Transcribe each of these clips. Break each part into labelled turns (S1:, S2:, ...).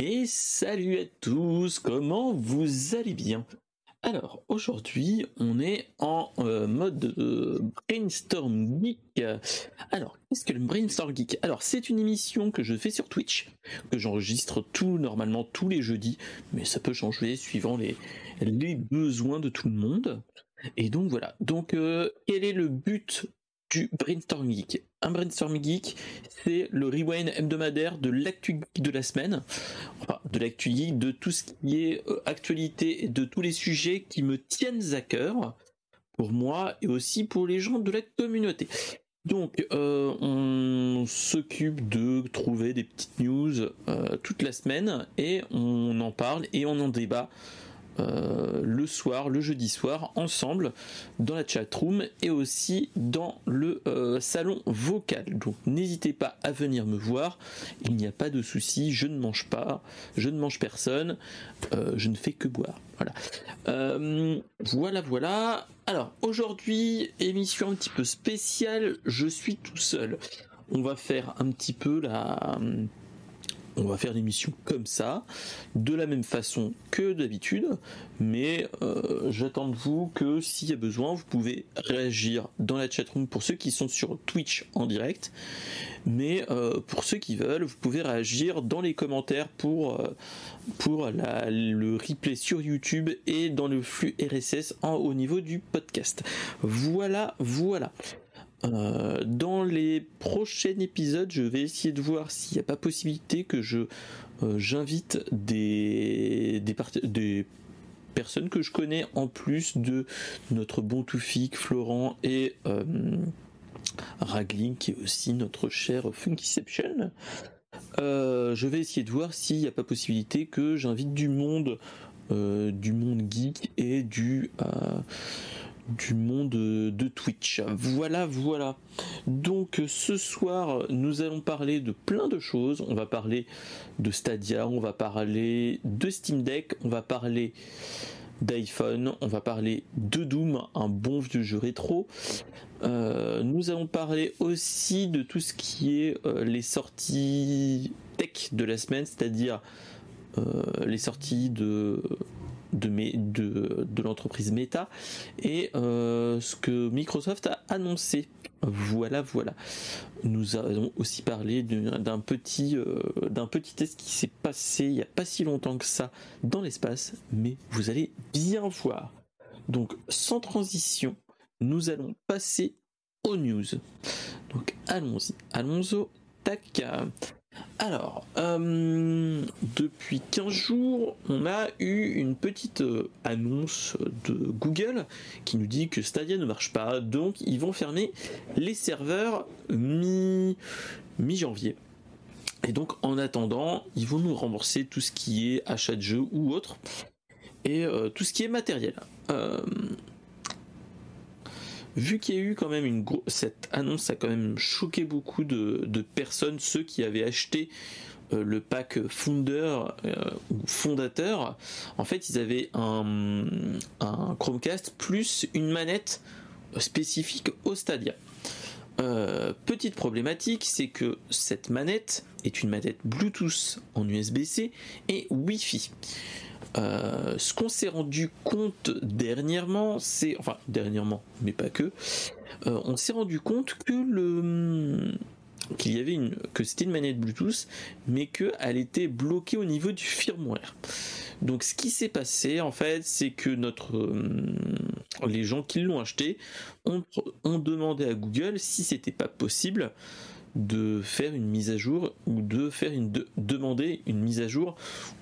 S1: Et salut à tous, comment vous allez bien? Alors aujourd'hui on est en euh, mode euh, brainstorm geek. Alors qu'est-ce que le brainstorm geek? Alors c'est une émission que je fais sur Twitch, que j'enregistre tout normalement tous les jeudis, mais ça peut changer suivant les, besoins de tout le monde. Et donc voilà, donc euh, quel est le but du Brainstorm Geek. Un Brainstorm Geek, c'est le rewind hebdomadaire de l'actu geek de la semaine, enfin de l'actu geek, de tout ce qui est euh, actualité et de tous les sujets qui me tiennent à cœur, pour moi et aussi pour les gens de la communauté. Donc, euh, on s'occupe de trouver des petites news euh, toute la semaine et on en parle et on en débat euh, le soir, le jeudi soir, ensemble dans la chat room et aussi dans le euh, salon vocal. Donc n'hésitez pas à venir me voir. Il n'y a pas de souci. Je ne mange pas, je ne mange personne. Euh, je ne fais que boire. Voilà, voilà. Alors aujourd'hui, émission un petit peu spéciale. Je suis tout seul. On va faire un petit peu la on va faire l'émission comme ça, de la même façon que d'habitude, mais euh, j'attends de vous que s'il y a besoin, vous pouvez réagir dans la chatroom pour ceux qui sont sur Twitch en direct, mais euh, pour ceux qui veulent, vous pouvez réagir dans les commentaires pour, euh, pour le replay sur YouTube et dans le flux RSS au niveau du podcast. Voilà, voilà. Euh, dans les prochains épisodes, je vais essayer de voir s'il n'y a pas possibilité que je euh, j'invite des des, personnes que je connais en plus de notre bon Toufik, Florent et euh, Ragling qui est aussi notre cher Funkyception. je vais essayer de voir s'il n'y a pas possibilité que j'invite du monde, du monde geek et du du monde de Twitch. Voilà, voilà. Donc ce soir, nous allons parler de plein de choses. On va parler de Stadia, on va parler de Steam Deck, on va parler d'iPhone, on va parler de Doom, un bon vieux jeu rétro. Euh, nous allons parler aussi de tout ce qui est euh, les sorties tech de la semaine, c'est-à-dire euh, les sorties de de, l'entreprise Meta et euh, ce que Microsoft a annoncé. Voilà, voilà. Nous avons aussi parlé d'un petit, euh, d'un petit test qui s'est passé il n'y a pas si longtemps que ça dans l'espace, mais vous allez bien voir. Donc, sans transition, nous allons passer aux news. Donc, allons-y. Allons-y. Tac. Alors, euh, depuis 15 jours, on a eu une petite euh, annonce de Google qui nous dit que Stadia ne marche pas, donc ils vont fermer les serveurs mi, mi-janvier. Et donc en attendant, ils vont nous rembourser tout ce qui est achat de jeux ou autre, et euh, tout ce qui est matériel vu qu'il y a eu quand même une grosse cette annonce a quand même choqué beaucoup de, personnes, ceux qui avaient acheté euh, le pack Founder euh, ou fondateur, en fait ils avaient un, Chromecast plus une manette spécifique au Stadia. Euh, petite problématique, c'est que cette manette est une manette Bluetooth en USB-C et Wi-Fi. Euh, ce qu'on s'est rendu compte dernièrement, c'est enfin dernièrement, mais pas que, euh, on s'est rendu compte que le qu'il y avait une que c'était une manette Bluetooth, mais qu'elle était bloquée au niveau du firmware. Donc ce qui s'est passé en fait, c'est que notre euh, les gens qui l'ont acheté ont, ont demandé à Google si c'était pas possible de faire une mise à jour ou de faire une demander une mise à jour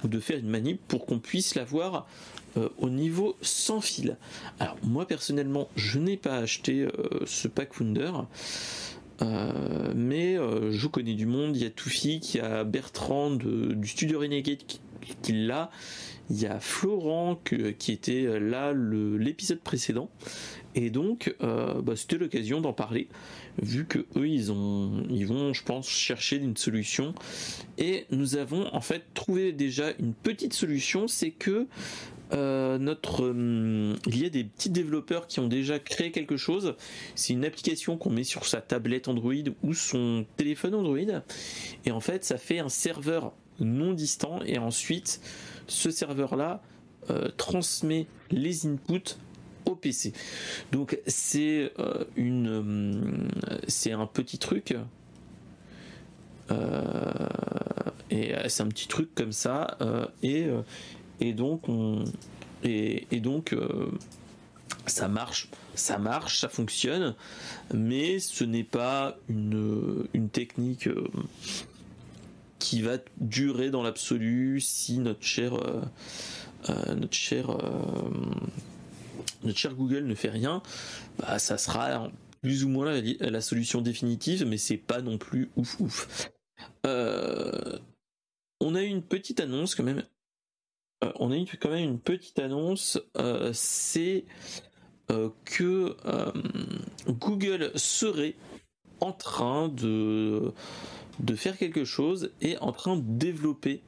S1: ou de faire une manip pour qu'on puisse l'avoir euh, au niveau sans fil. Alors moi personnellement je n'ai pas acheté euh, ce pack Founder. Euh, mais je connais du monde, il y a Toufi, il y a Bertrand du studio Renegade qui, l'a, il y a Florent qui était là l'épisode précédent, et donc bah, c'était l'occasion d'en parler vu que eux ils ont ils vont je pense chercher une solution. Et nous avons en fait trouvé déjà une petite solution c'est que euh, notre euh, il y a des petits développeurs qui ont déjà créé quelque chose. C'est une application qu'on met sur sa tablette Android ou son téléphone Android. Et en fait ça fait un serveur non distant. Et ensuite ce serveur là transmet les inputs au PC. Donc c'est une c'est un petit truc et c'est un petit truc comme ça et et donc on et, et donc ça marche, ça marche, ça fonctionne, mais ce n'est pas une, une technique euh, qui va durer dans l'absolu si notre cher, euh, euh, notre cher, notre cher Google ne fait rien. Bah, ça sera plus ou moins la, solution définitive, mais c'est pas non plus ouf ouf. on a eu une petite annonce quand même on a eu quand même une petite annonce. c'est euh, que euh, Google serait en train de, de faire quelque chose et en train de développer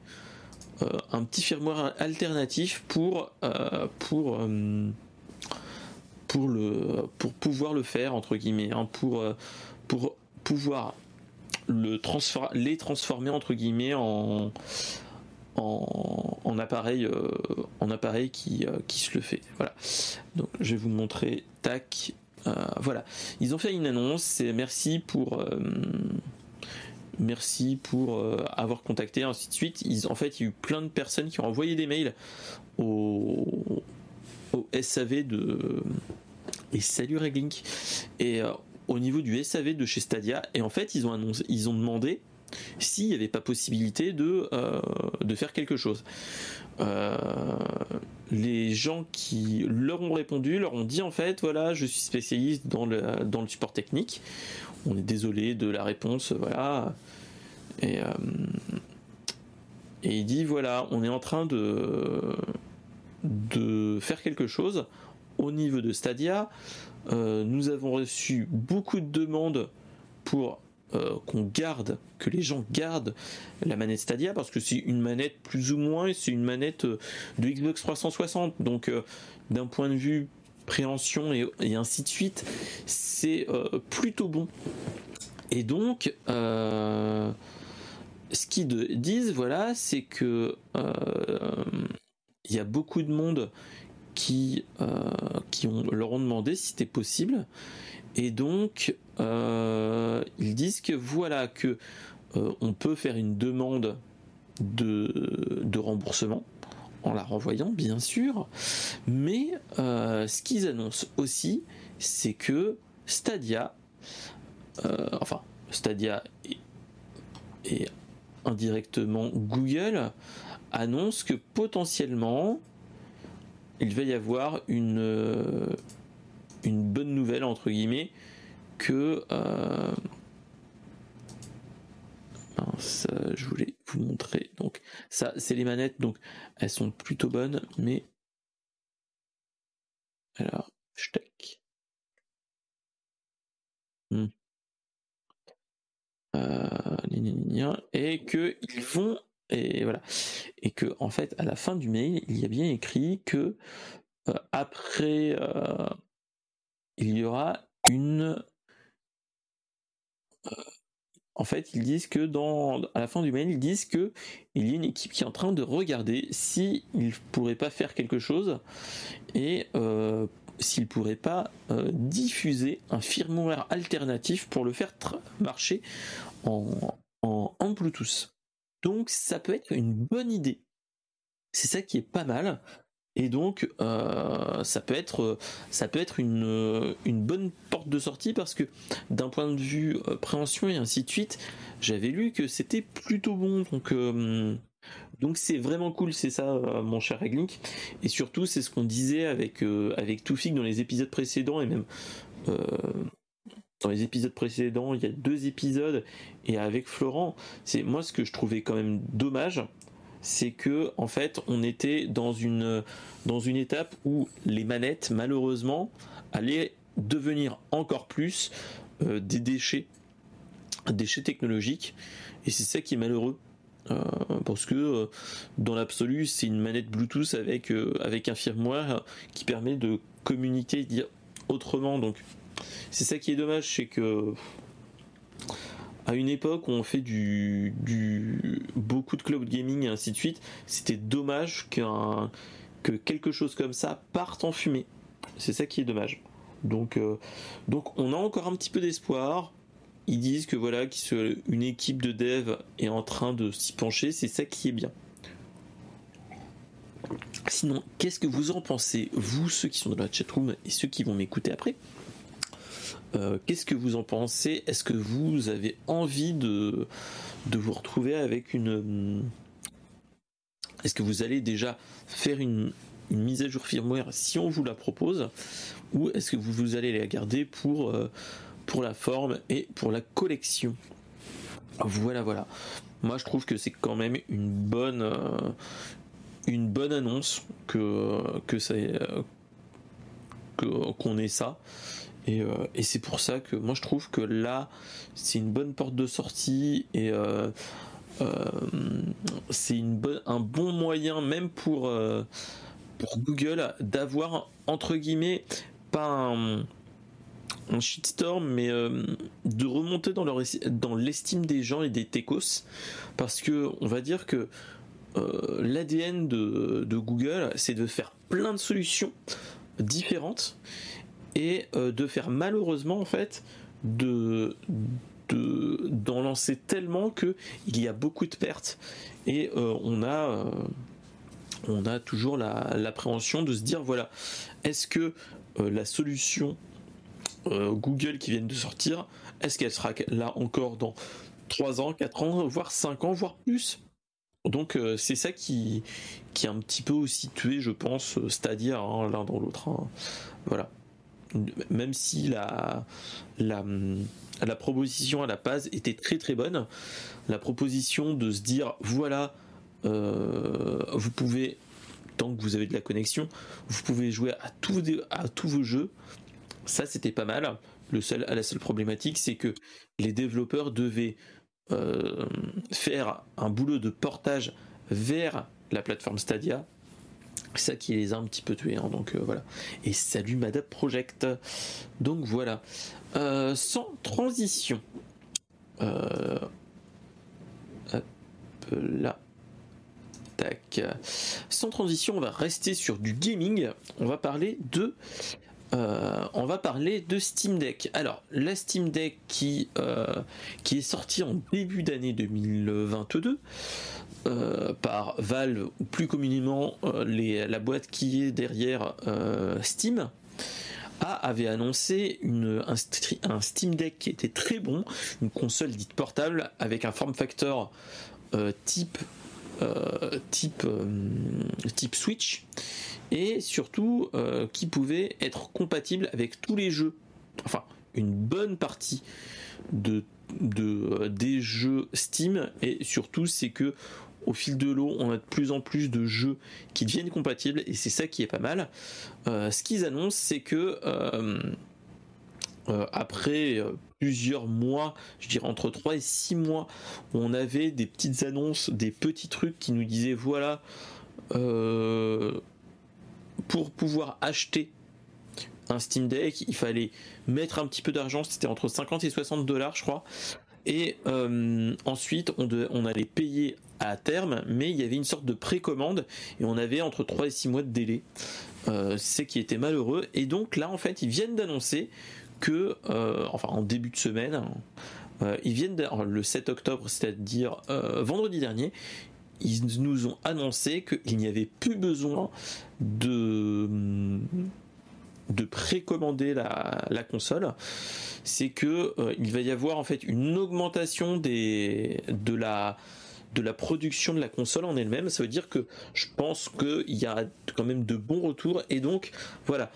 S1: euh, un petit firmware alternatif pour, pour, pour, le, pour pouvoir le faire, entre guillemets, hein, pour, pour pouvoir le les transformer, entre guillemets, en, en, appareil, euh, en appareil qui, euh, qui se le fait. Voilà. Donc je vais vous montrer. Tac. Euh, voilà. Ils ont fait une annonce. Et merci pour merci pour avoir contacté, ainsi de suite. Ils, en fait, il y a eu plein de personnes qui ont envoyé des mails au, au SAV de. Et salut Reglink. Et au niveau du SAV de chez Stadia. Et en fait, ils ont, annoncé, ils ont demandé s'il n'y avait pas possibilité de, euh, de faire quelque chose. Euh, les gens qui leur ont répondu leur ont dit en fait voilà je suis spécialiste dans le, dans le support technique on est désolé de la réponse voilà et, euh, et il dit voilà on est en train de de faire quelque chose au niveau de Stadia nous avons reçu beaucoup de demandes pour euh, qu'on garde, que les gens gardent la manette Stadia parce que c'est une manette plus ou moins, c'est une manette euh, de Xbox 360. Donc euh, d'un point de vue préhension et, ainsi de suite, c'est plutôt bon. Et donc, ce qu'ils disent, voilà, c'est que il y a beaucoup de monde qui, qui ont, leur ont demandé si c'était possible. Et donc, euh, ils disent que voilà que euh, on peut faire une demande de, de, remboursement en la renvoyant, bien sûr. Mais euh, ce qu'ils annoncent aussi, c'est que Stadia, enfin Stadia et, indirectement Google annonce que potentiellement il va y avoir une une bonne nouvelle entre guillemets que euh, je voulais vous montrer. Donc ça, c'est les manettes, donc elles sont plutôt bonnes, mais alors, tac. Hmm. Euh, et que ils vont et voilà et que en fait à la fin du mail il y a bien écrit que euh, après il y aura une en fait, ils disent que dans, à la fin du mail, ils disent que il y a une équipe qui est en train de regarder s'ils ne pourraient pas faire quelque chose et euh, s'ils pourraient pas euh, diffuser un firmware alternatif pour le faire marcher en, en Bluetooth. Donc ça peut être une bonne idée. C'est ça qui est pas mal. Et donc, euh, ça peut être, peut être une, bonne porte de sortie parce que d'un point de vue euh, préhension et ainsi de suite, j'avais lu que c'était plutôt bon. Donc, euh, donc c'est vraiment cool, c'est ça, mon cher Reglink. Et surtout, c'est ce qu'on disait avec avec Toufik dans les épisodes précédents et même dans les épisodes précédents, il y a deux épisodes et avec Florent, c'est moi ce que je trouvais quand même dommage c'est que en fait on était dans une dans une étape où les manettes malheureusement allaient devenir encore plus euh, des déchets déchets technologiques et c'est ça qui est malheureux. Euh, parce que euh, dans l'absolu c'est une manette Bluetooth avec avec un firmware qui permet de communiquer dire autrement. Donc c'est ça qui est dommage c'est que à une époque où on fait du, beaucoup de cloud gaming et ainsi de suite, c'était dommage qu'un que quelque chose comme ça parte en fumée. C'est ça qui est dommage. Donc, euh, on a encore un petit peu d'espoir. Ils disent que voilà, qu'une équipe de dev est en train de s'y pencher. C'est ça qui est bien. Sinon, qu'est-ce que vous en pensez, vous, ceux qui sont dans la chatroom et ceux qui vont m'écouter après? Euh, Qu'est-ce que vous en pensez? Est-ce que vous avez envie de, de vous retrouver avec une... Est-ce que vous allez déjà faire une, mise à jour firmware si on vous la propose? Ou est-ce que vous, vous allez la garder pour, euh, pour la forme et pour la collection? Voilà, voilà. Moi, je trouve que c'est quand même une bonne, euh, une bonne annonce que que qu'on ait ça et, euh, et c'est pour ça que moi je trouve que là c'est une bonne porte de sortie et euh, euh, c'est un bon moyen même pour pour Google d'avoir entre guillemets pas un, shitstorm, mais de remonter dans, dans l'estime des gens et des techos, parce que on va dire que l'ADN de, Google, c'est de faire plein de solutions différentes et euh, de faire malheureusement en fait de d'en lancer tellement que il y a beaucoup de pertes et euh, on a on a toujours l'appréhension de se dire voilà est-ce que la solution Google qui vient de sortir est-ce qu'elle sera là encore dans 3 ans 4 ans voire 5 ans voire plus? Donc euh, c'est ça qui, qui est un petit peu aussi tué, je pense, euh, Stadia hein, l'un dans l'autre. Hein. Voilà. Même si la, la, la, proposition à la base était très très bonne, la proposition de se dire voilà, euh, vous pouvez, tant que vous avez de la connexion, vous pouvez jouer à, tous à tous vos jeux, ça c'était pas mal. Le seul, la seule problématique, c'est que les développeurs devaient euh, faire un boulot de portage vers la plateforme Stadia. Ça qui les a un petit peu tués, hein, donc euh, voilà. Et salut Madame Project. Donc voilà. Euh, sans transition. hop là. Tac. Sans transition, on va rester sur du gaming. On va parler de euh, on va parler de Steam Deck. Alors, la Steam Deck qui, euh, qui est sortie en début d'année 2022 euh, par Valve, ou plus communément la boîte qui est derrière Steam, a, avait annoncé un, Steam Deck qui était très bon, une console dite portable avec un form factor type, type, type Switch et surtout euh, qui pouvait être compatible avec tous les jeux, enfin une bonne partie de, euh, des jeux Steam et surtout c'est que au fil de l'eau, on a de plus en plus de jeux qui deviennent compatibles et c'est ça qui est pas mal. Euh, ce qu'ils annoncent, c'est que après plusieurs mois, je dirais entre 3 et 6 mois, on avait des petites annonces, des petits trucs qui nous disaient voilà, pour pouvoir acheter un Steam Deck, il fallait mettre un petit peu d'argent, c'était entre 50 et 60 dollars, je crois. Et euh, ensuite, on, on, allait payer à terme, mais il y avait une sorte de précommande et on avait entre 3 et 6 mois de délai. Euh, c'est qui était malheureux. Et donc là, en fait, ils viennent d'annoncer que, euh, enfin, en début de semaine, ils viennent le 7 octobre, c'est-à-dire vendredi dernier, ils nous ont annoncé qu'il n'y avait plus besoin de de précommander la, la console, c'est que euh, il va y avoir en fait une augmentation des de la de la production de la console en elle-même. Ça veut dire que je pense qu'il y a quand même de bons retours et donc voilà,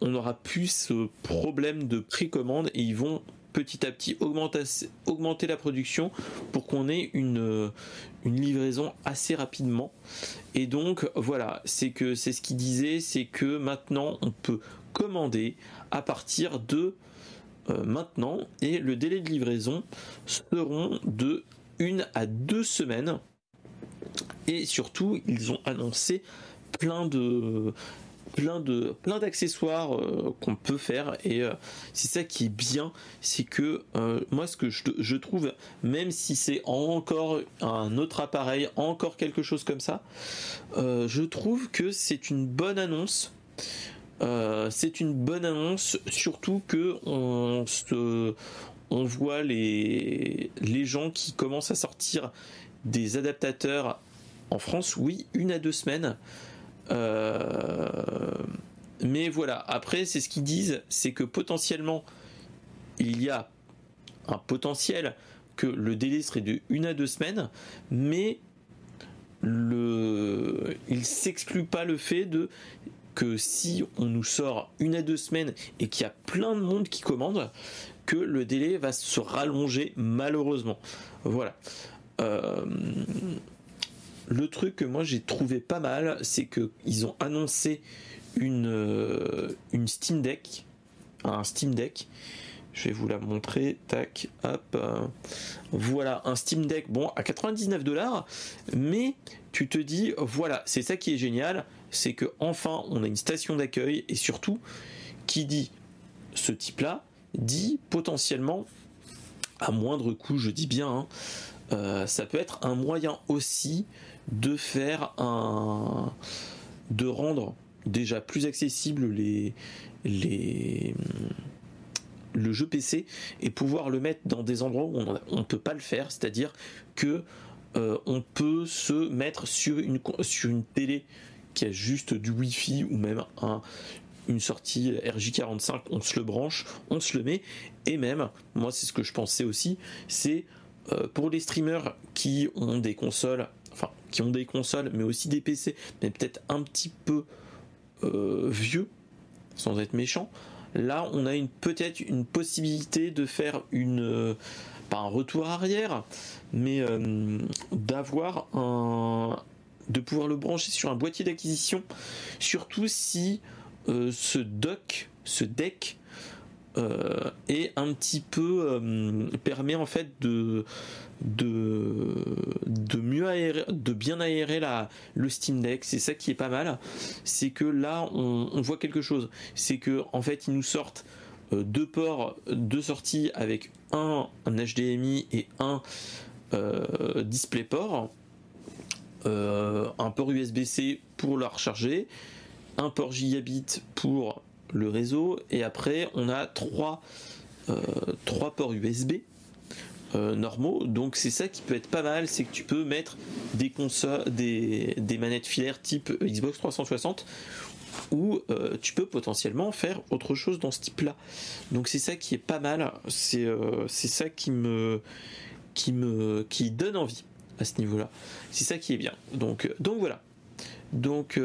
S1: on aura plus ce problème de précommande et ils vont petit à petit augmenter, la production pour qu'on ait une, une livraison assez rapidement. Et donc voilà, c'est que c'est ce qu'il disait, c'est que maintenant on peut commander à partir de euh, maintenant et le délai de livraison seront de une à deux semaines. Et surtout, ils ont annoncé plein de plein de plein d'accessoires euh, qu'on peut faire et euh, c'est ça qui est bien c'est que moi ce que je, trouve même si c'est encore un autre appareil encore quelque chose comme ça je trouve que c'est une bonne annonce c'est une bonne annonce surtout que on se on voit les, les gens qui commencent à sortir des adaptateurs en France, oui, une à deux semaines. Euh, mais voilà, après, c'est ce qu'ils disent, c'est que potentiellement, il y a un potentiel que le délai serait de une à deux semaines, mais le, il s'exclut pas le fait de que si on nous sort une à deux semaines et qu'il y a plein de monde qui commande, que le délai va se rallonger malheureusement. Voilà. Euh, le truc que moi j'ai trouvé pas mal, c'est qu'ils ont annoncé une, euh, une Steam Deck, un Steam Deck. Je vais vous la montrer. Tac, hop. Voilà, un Steam Deck, bon, à 99 dollars, mais tu te dis, voilà, c'est ça qui est génial, c'est que enfin on a une station d'accueil et surtout, qui dit ce type-là, dit potentiellement, à moindre coût, je dis bien, hein, euh, ça peut être un moyen aussi de faire un. de rendre déjà plus accessible les. les le jeu PC et pouvoir le mettre dans des endroits où on ne peut pas le faire, c'est-à-dire que euh, on peut se mettre sur une, sur une télé qui a juste du Wi-Fi ou même un, une sortie RJ45, on se le branche, on se le met, et même, moi c'est ce que je pensais aussi, c'est euh, pour les streamers qui ont des consoles, enfin qui ont des consoles, mais aussi des PC, mais peut-être un petit peu euh, vieux, sans être méchant, là on a une peut-être une possibilité de faire une euh, pas un retour arrière, mais d'avoir un de pouvoir le brancher sur un boîtier d'acquisition, surtout si ce dock, ce deck euh, est un petit peu euh, permet en fait de de, mieux aérer, de bien aérer la, le Steam Deck. C'est ça qui est pas mal. C'est que là, on, voit quelque chose. C'est que en fait, ils nous sortent deux ports, deux sorties avec un, HDMI et un DisplayPort. un port USB-C pour la recharger, un port gigabit pour le réseau et après on a trois, euh, ports USB euh, normaux. Donc c'est ça qui peut être pas mal c'est que tu peux mettre des consoles des, manettes filaires type Xbox 360 ou euh, tu peux potentiellement faire autre chose dans ce type là donc c'est ça qui est pas mal c'est ça qui me qui me qui donne envie à ce niveau là c'est ça qui est bien. Donc donc voilà. Donc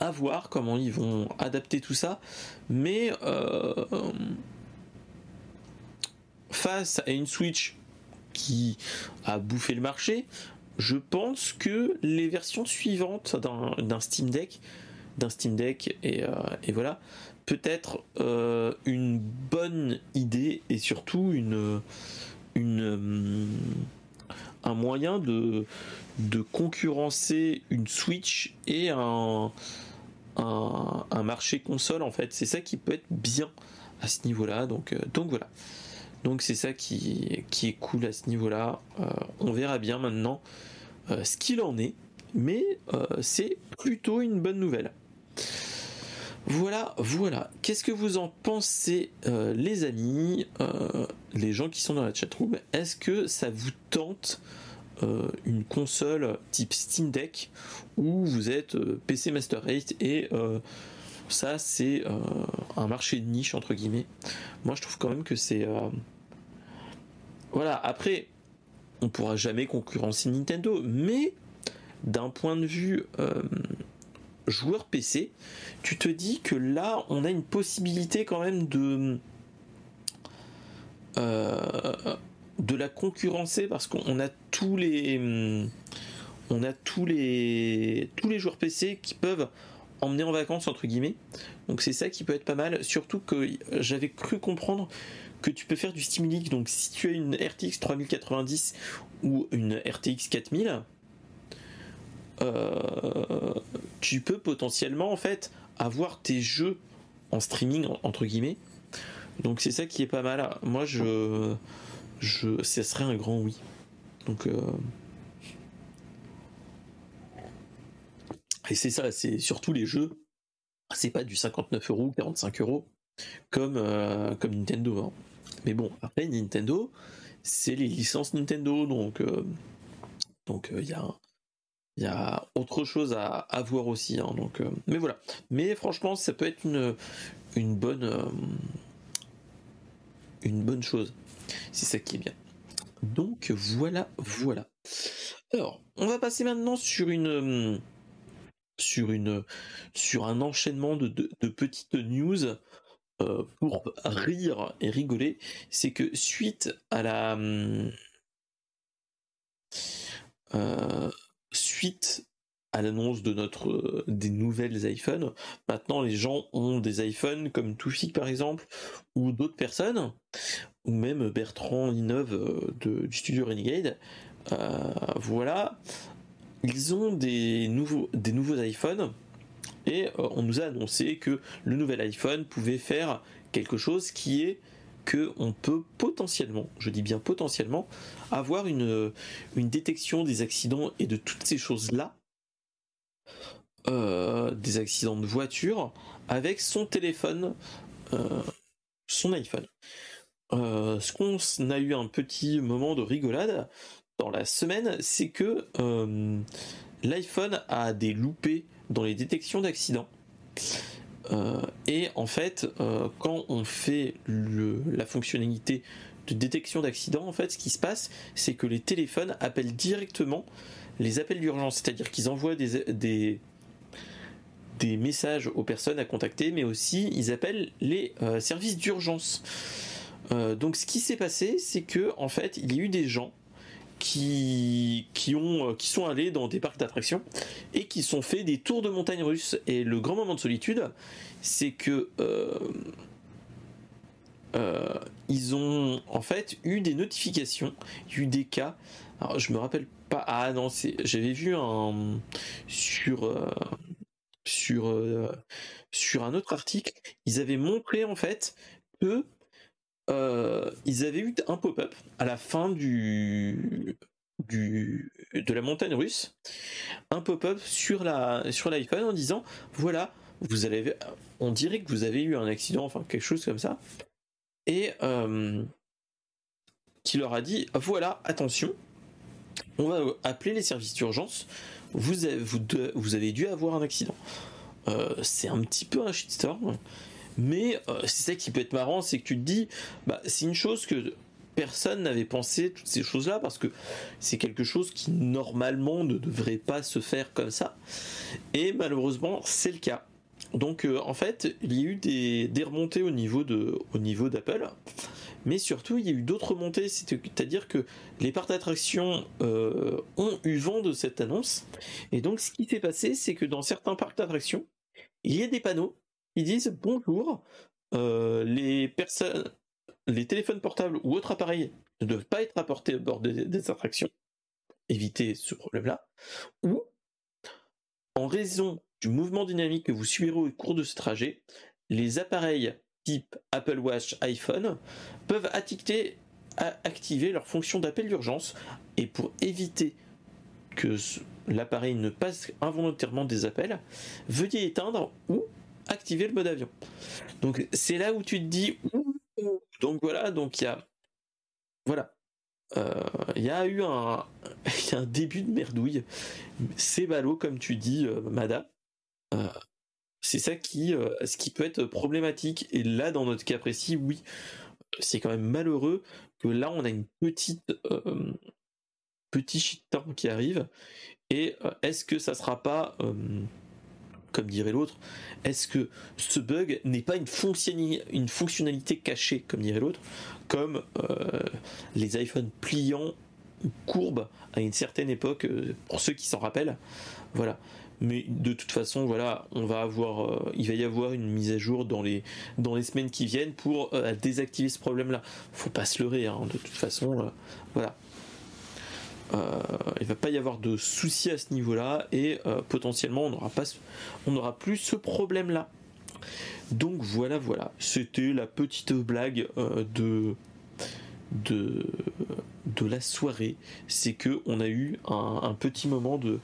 S1: à voir comment ils vont adapter tout ça. Mais euh, face à une Switch qui a bouffé le marché, je pense que les versions suivantes d'un Steam Deck, d'un Steam Deck et, euh, voilà, peut-être euh, une bonne idée et surtout une, une un moyen de, de concurrencer une Switch et un, un, marché console en fait. C'est ça qui peut être bien à ce niveau-là. Donc, euh, donc voilà. Donc c'est ça qui, est cool à ce niveau-là. Euh, on verra bien maintenant euh, ce qu'il en est. Mais c'est plutôt une bonne nouvelle. Voilà, voilà. Qu'est-ce que vous en pensez, les amis, les gens qui sont dans la chatroom? Est-ce que ça vous tente euh, une console type Steam Deck où vous êtes euh, PC Master Race et euh, ça c'est un marché de niche entre guillemets. Moi je trouve quand même que c'est voilà après on pourra jamais concurrencer Nintendo mais d'un point de vue joueur PC tu te dis que là on a une possibilité quand même de de la concurrencer parce qu'on a tous les hum, on a tous les tous les joueurs PC qui peuvent emmener en vacances entre guillemets donc c'est ça qui peut être pas mal surtout que j'avais cru comprendre que tu peux faire du Steam Link donc si tu as une RTX 3090 ou une RTX 4000 tu peux potentiellement en fait avoir tes jeux en streaming entre guillemets. Donc c'est ça qui est pas mal. Moi je, ça serait un grand oui. Donc et c'est ça, c'est surtout les jeux. C'est pas du 59 euros, 45 euros comme comme Nintendo. Hein. Mais bon, après Nintendo, c'est les licences Nintendo, donc euh, donc il euh, y a autre chose à, voir aussi. Hein, donc, euh, mais voilà. Mais franchement, ça peut être une bonne une bonne chose. C'est ça qui est bien. Donc voilà, voilà. Alors, on va passer maintenant sur une sur une sur un enchaînement de, de petites news euh, pour rire et rigoler, c'est que suite à la euh, suite à l'annonce de notre des nouvelles iPhones, maintenant les gens ont des iPhones comme Toufik par exemple ou d'autres personnes ou même Bertrand Innove euh, de, du studio Renegade. voilà, ils ont des nouveaux des iPhones et euh, on nous a annoncé que le nouvel iPhone pouvait faire quelque chose qui est que on peut potentiellement, je dis bien potentiellement, avoir une, détection des accidents et de toutes ces choses-là, euh, des accidents de voiture, avec son téléphone, euh, son iPhone. Ce qu'on a eu un petit moment de rigolade dans la semaine, c'est que l'iPhone a des loupés dans les détections d'accidents. Euh, et en fait, euh, quand on fait la fonctionnalité de détection d'accident, en fait, ce qui se passe, c'est que les téléphones appellent directement les appels d'urgence, c'est-à-dire qu'ils envoient des, messages aux personnes à contacter, mais aussi ils appellent les euh, services d'urgence. Donc, ce qui s'est passé, c'est que en fait, il y a eu des gens qui, qui, ont, euh, qui sont allés dans des parcs d'attractions et qui sont fait des tours de montagne russes. Et le grand moment de solitude, c'est que euh, euh, ils ont en fait eu des notifications, eu des cas. Alors je me rappelle pas. Ah non, j'avais vu un sur sur sur un autre article. Ils avaient montré en fait que euh, ils avaient eu un pop-up à la fin de la montagne russe, un pop-up sur l'iPhone en disant voilà, vous avez, on dirait que vous avez eu un accident, enfin quelque chose comme ça, et euh, qui leur a dit voilà, attention, on va appeler les services d'urgence, vous avez, vous, vous avez dû avoir un accident. Euh, c'est un petit peu un shitstorm. Mais euh, c'est ça qui peut être marrant, c'est que tu te dis, bah, c'est une chose que personne n'avait pensé, toutes ces choses-là, parce que c'est quelque chose qui normalement ne devrait pas se faire comme ça. Et malheureusement, c'est le cas. Donc euh, en fait, il y a eu des, remontées au niveau de, au niveau d'Apple, mais surtout il y a eu d'autres remontées, c'est-à-dire que les parcs d'attractions euh, ont eu vent de cette annonce, et donc ce qui s'est passé, c'est que dans certains parcs d'attractions, il y a des panneaux ils disent bonjour, euh, les personnes, les téléphones portables ou autres appareils ne doivent pas être apportés à bord des, attractions. Évitez ce problème-là. Ou, en raison du mouvement dynamique que vous suivrez au cours de ce trajet, les appareils type Apple Watch, iPhone peuvent activer, activer leur fonction d'appel d'urgence et pour éviter que l'appareil ne passe involontairement des appels, veuillez éteindre ou activer le mode avion. Donc c'est là où tu te dis donc voilà donc il y a voilà euh, il y a eu un, début de merdouille. C'est ballot comme tu dis, euh, Mada. Euh, c'est ça qui, ce qui peut être problématique. Et là, dans notre cas précis, oui, c'est quand même malheureux que là, on a une petite petit shitstorm qui arrive. Et est-ce que ça sera pas comme dirait l'autre, est-ce que ce bug n'est pas une, fonctionnalité cachée, comme dirait l'autre, comme euh, les iPhones pliants ou courbes à une certaine époque, euh, pour ceux qui s'en rappellent, voilà. Mais de toute façon, voilà, on va avoir, euh, il va y avoir une mise à jour dans les semaines qui viennent pour désactiver ce problème-là. Faut pas se leurrer, hein, de toute façon, voilà. Euh, il va pas y avoir de soucis à ce niveau-là et euh, potentiellement on n'aura pas, on n'aura plus ce problème-là. Donc voilà, voilà, c'était la petite blague euh, de, de de la soirée, c'est que on a eu un, petit moment de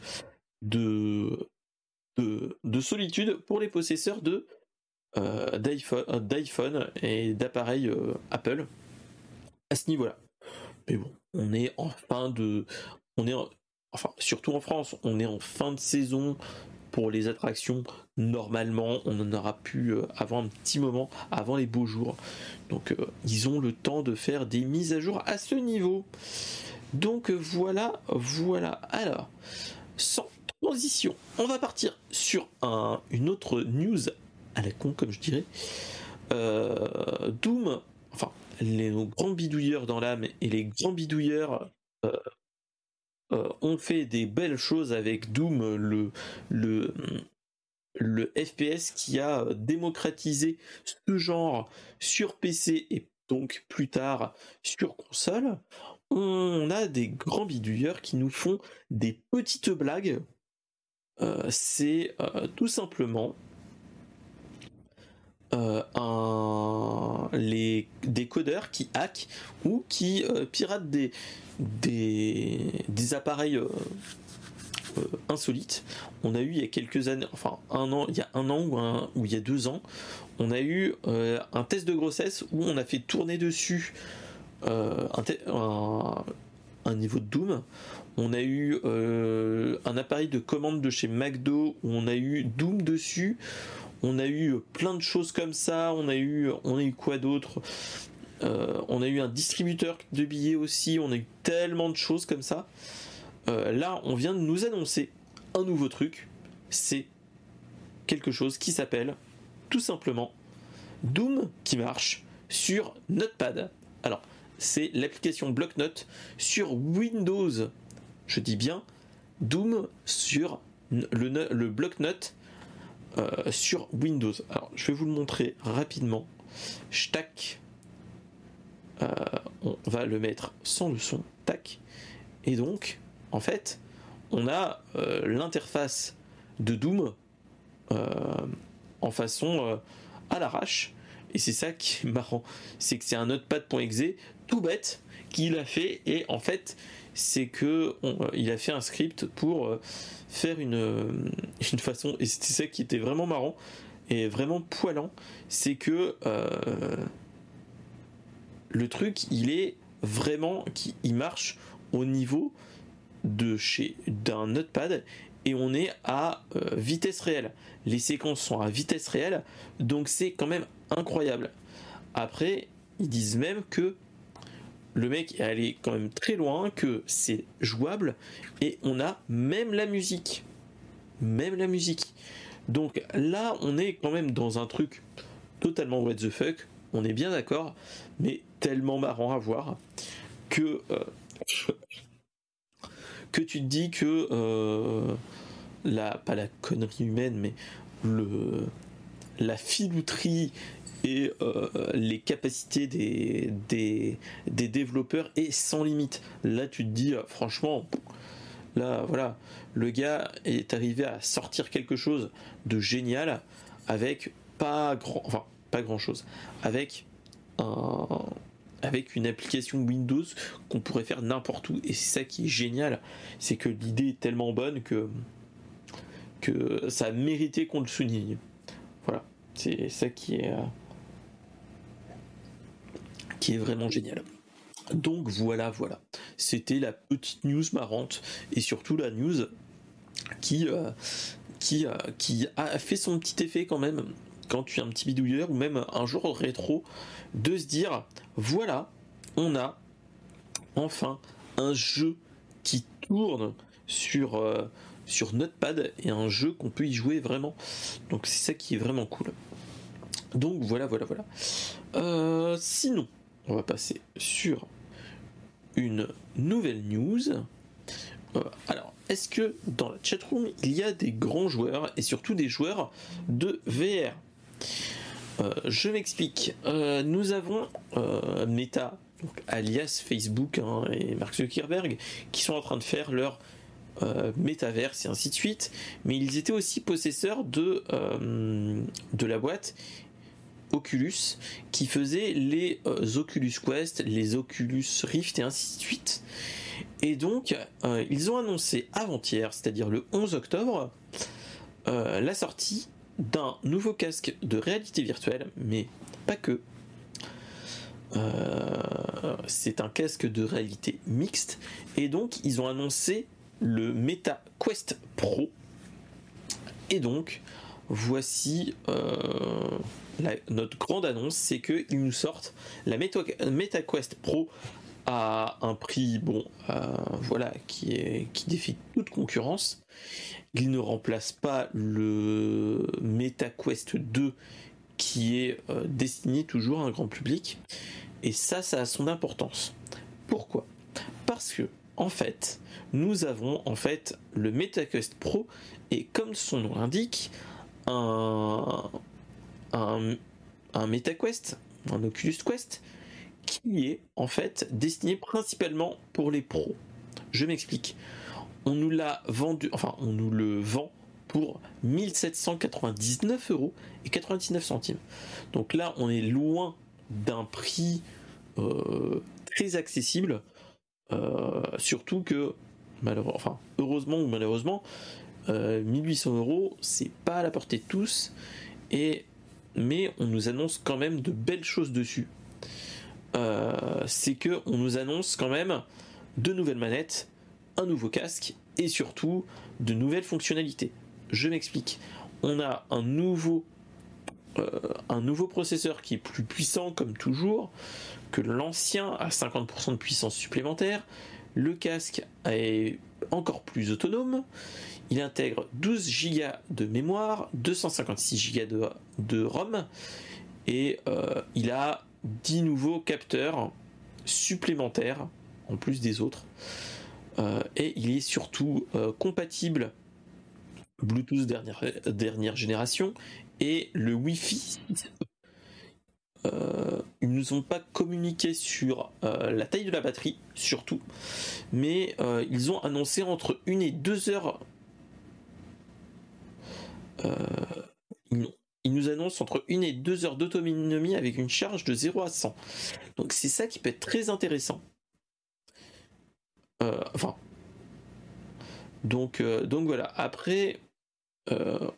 S1: de, de, solitude pour les possesseurs de d'iPhone et d'appareils Apple à ce niveau-là. Mais bon, on est en fin de, on est enfin surtout en France, on est en fin de saison pour les attractions. Normalement, on en aura pu euh, avant un petit moment, avant les beaux jours. Donc, euh, ils ont le temps de faire des mises à jour à ce niveau. Donc voilà, voilà. Alors, sans transition, on va partir sur un, une autre news à la con, comme je dirais. Euh, Doom, enfin, les grands bidouilleurs dans l'âme et les grands bidouilleurs euh, euh, ont fait des belles choses avec Doom, le, FPS qui a démocratisé ce genre sur PC et donc plus tard sur console. On a des grands bidouilleurs qui nous font des petites blagues. Euh, c'est tout simplement euh, les, des qui hackent ou qui euh, piratent des, appareils euh, insolites. On a eu il y a quelques années, enfin un an, il y a un an ou, un, ou il y a deux ans, on a eu un test de grossesse où on a fait tourner dessus un, un, niveau de Doom. On a eu un appareil de commande de chez McDo où on a eu Doom dessus on a eu plein de choses comme ça. On a eu, on a eu quoi d'autre? Euh, On a eu un distributeur de billets aussi. On a eu tellement de choses comme ça. Euh, là, on vient de nous annoncer un nouveau truc. C'est quelque chose qui s'appelle tout simplement Doom qui marche sur Notepad. Alors, c'est l'application Blocknote sur Windows. Je dis bien Doom sur le, le Blocknote euh, sur Windows. Alors, je vais vous le montrer rapidement. Tac. Euh, on va le mettre sans le son. Tac. Et donc, en fait, on a euh, l'interface de Doom en façon à l'arrache. Et c'est ça qui est marrant. C'est que c'est un notepad.exe tout bête qu'il a fait. Et en fait, c'est que il a fait un script pour faire une, euh, une façon, et c'était ça qui était vraiment marrant et vraiment poilant, c'est que euh, le truc, il est vraiment, il marche au niveau de chez d'un notepad et on est à euh, vitesse réelle. Les séquences sont à vitesse réelle, donc c'est quand même incroyable. Après, ils disent même que le mec est allé quand même très loin, que c'est jouable, et on a même la musique. Même la musique. Donc là, on est quand même dans un truc totalement what the fuck, on est bien d'accord, mais tellement marrant à voir que, euh, que tu te dis que euh, la, pas la connerie humaine, mais le, la filouterie et euh, les capacités des, des, développeurs est sans limite. Là, tu te dis, euh, franchement, là, voilà, le gars est arrivé à sortir quelque chose de génial avec pas grand, enfin, pas grand chose, avec un, avec une application Windows qu'on pourrait faire n'importe où. Et c'est ça qui est génial, c'est que l'idée est tellement bonne que, que ça a mérité qu'on le souligne. Voilà, c'est ça qui est, euh, qui est vraiment génial. Donc voilà, voilà. C'était la petite news marrante et surtout la news qui, euh, qui, euh, qui a fait son petit effet quand même quand tu es un petit bidouilleur ou même un jour rétro de se dire voilà, on a enfin un jeu qui tourne sur, euh, sur Notepad et un jeu qu'on peut y jouer vraiment. Donc c'est ça qui est vraiment cool. Donc voilà, voilà, voilà. sinon, on va passer sur une nouvelle news. Euh, alors, est-ce que dans la chatroom, il y a des grands joueurs et surtout des joueurs de VR euh, Je m'explique. Euh, nous avons Meta alias Facebook hein, et Mark Zuckerberg, qui sont en train de faire leur métaverse et ainsi de suite, mais ils étaient aussi possesseurs de la boîte Oculus qui faisait les euh, Oculus Quest, les Oculus Rift et ainsi de suite. Et donc, ils ont annoncé avant-hier, c'est-à-dire le 11 octobre, la sortie d'un nouveau casque de réalité virtuelle, mais pas que. c'est un casque de réalité mixte et donc ils ont annoncé le Meta Quest Pro. Et donc, voici euh, notre grande annonce, c'est qu'ils nous sortent la Meta, Quest Pro à un prix bon, euh, voilà, qui est qui défie toute concurrence. Il ne remplace pas le Meta Quest 2 qui est euh, destiné toujours à un grand public. Et ça, ça a son importance. Pourquoi? Parce que en fait, nous avons en fait le MetaQuest Pro et comme son nom l'indique, un, un, MetaQuest, un Oculus Quest, qui est en fait destiné principalement pour les pros. Je m'explique. On nous l'a vendu, enfin on nous le vend pour 1799 euros et 99 centimes. Donc là, on est loin d'un prix euh, très accessible. Euh, surtout que enfin, heureusement ou malheureusement, 1800 euh, euros, c'est pas à la portée de tous, et, mais on nous annonce quand même de belles choses dessus. Euh, c'est que on nous annonce quand même de nouvelles manettes, un nouveau casque et surtout de nouvelles fonctionnalités. Je m'explique. On a un nouveau, euh, un nouveau processeur qui est plus puissant comme toujours que l'ancien à 50% de puissance supplémentaire. Le casque est encore plus autonome. Il intègre 12 Go de mémoire, 256 Go de, de ROM et euh, il a 10 nouveaux capteurs supplémentaires en plus des autres. Euh, et il est surtout euh, compatible Bluetooth dernière, dernière génération et le Wi-Fi euh, ils ne nous ont pas communiqué sur euh, la taille de la batterie, surtout, mais euh, ils ont annoncé entre une et deux heures. Ils, nous annoncent entre une et deux heures d'autonomie avec une charge de 0 à 100. Donc c'est ça qui peut être très intéressant. enfin. Donc, donc voilà. Après,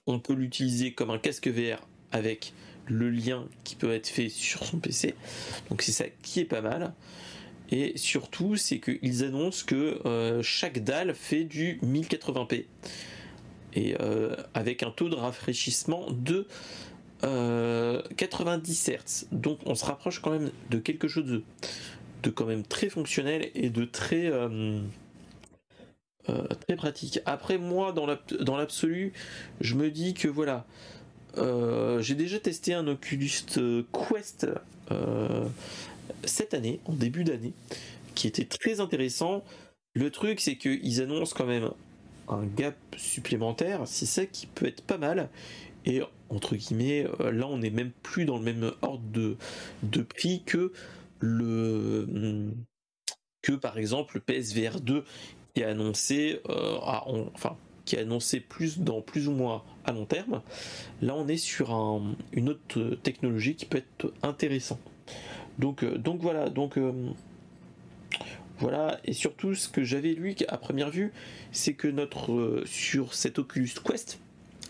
S1: on peut l'utiliser comme un casque VR avec le lien qui peut être fait sur son PC. Donc c'est ça qui est pas mal. Et surtout, c'est qu'ils annoncent que euh, chaque dalle fait du 1080p. Et euh, avec un taux de rafraîchissement de 90 euh, Hz. Donc on se rapproche quand même de quelque chose de, de quand même très fonctionnel et de très... très pratique. Après moi, dans l'absolu, je me dis que voilà, euh, j'ai déjà testé un Oculus Quest euh, cette année, en début d'année, qui était très intéressant. Le truc, c'est qu'ils annoncent quand même un gap supplémentaire, c'est ça qui peut être pas mal. Et entre guillemets, euh, là, on n'est même plus dans le même ordre de, prix que le que par exemple le PSVR 2 qui a annoncé, enfin qui est annoncé plus dans plus ou moins à long terme. Là, on est sur une autre technologie qui peut être intéressant. Donc, euh, donc voilà, donc euh, voilà, et surtout ce que j'avais lu à première vue, c'est que notre euh, sur cet Oculus Quest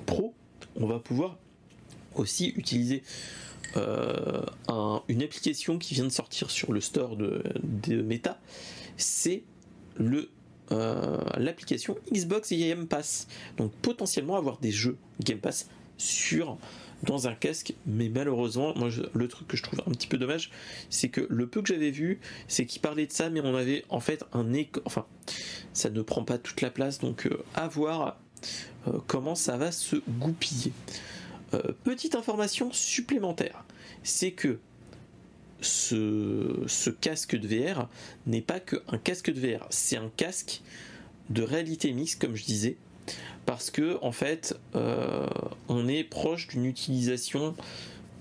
S1: Pro, on va pouvoir aussi utiliser une application qui vient de sortir sur le store de, de Meta, c'est le l'application Xbox Game Pass. Donc potentiellement avoir des jeux Game Pass sur dans un casque, mais malheureusement, moi le truc que je trouve un petit peu dommage, c'est que le peu que j'avais vu, c'est qu'il parlait de ça, mais on avait en fait un écho, enfin, ça ne prend pas toute la place, donc euh, à voir euh, comment ça va se goupiller. petite information supplémentaire, c'est que ce, casque de VR n'est pas qu'un casque de VR, c'est un casque de réalité mixte, comme je disais, parce que en fait, euh, on est proche d'une utilisation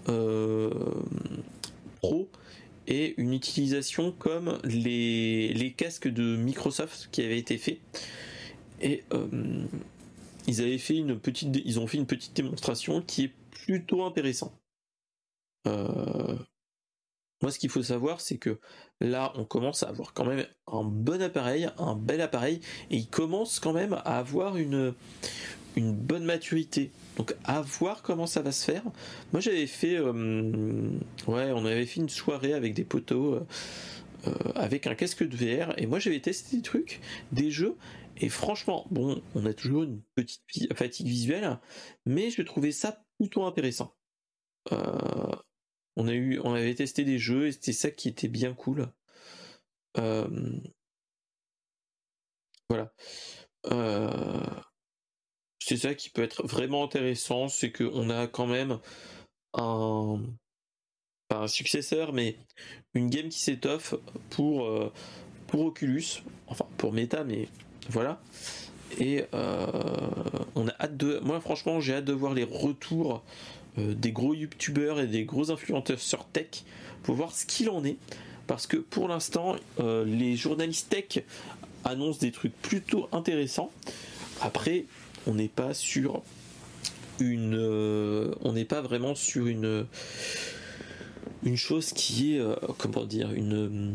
S1: euh, pro et une utilisation comme les, casques de Microsoft qui avaient été faits. Et ils avaient fait une petite, ils ont fait une petite démonstration qui est plutôt intéressant. Euh, moi, ce qu'il faut savoir, c'est que là, on commence à avoir quand même un bon appareil, un bel appareil, et il commence quand même à avoir une, une bonne maturité. Donc, à voir comment ça va se faire. Moi, j'avais fait, euh, ouais, on avait fait une soirée avec des poteaux, euh, avec un casque de VR, et moi, j'avais testé des trucs, des jeux, et franchement, bon, on a toujours une petite fatigue visuelle, mais je trouvais ça plutôt intéressant. Euh, on avait testé des jeux et c'était ça qui était bien cool. Euh, voilà. Euh, c'est ça qui peut être vraiment intéressant, c'est qu'on a quand même un, successeur, mais une game qui s'étoffe pour, pour Oculus, enfin pour Meta, mais voilà. Et euh, on a hâte de. Moi, franchement, j'ai hâte de voir les retours euh, des gros youtubeurs et des gros influenceurs sur tech pour voir ce qu'il en est. Parce que pour l'instant, euh, les journalistes tech annoncent des trucs plutôt intéressants. Après, on n'est pas sur une. on n'est pas vraiment sur une. Une chose qui est. comment dire Une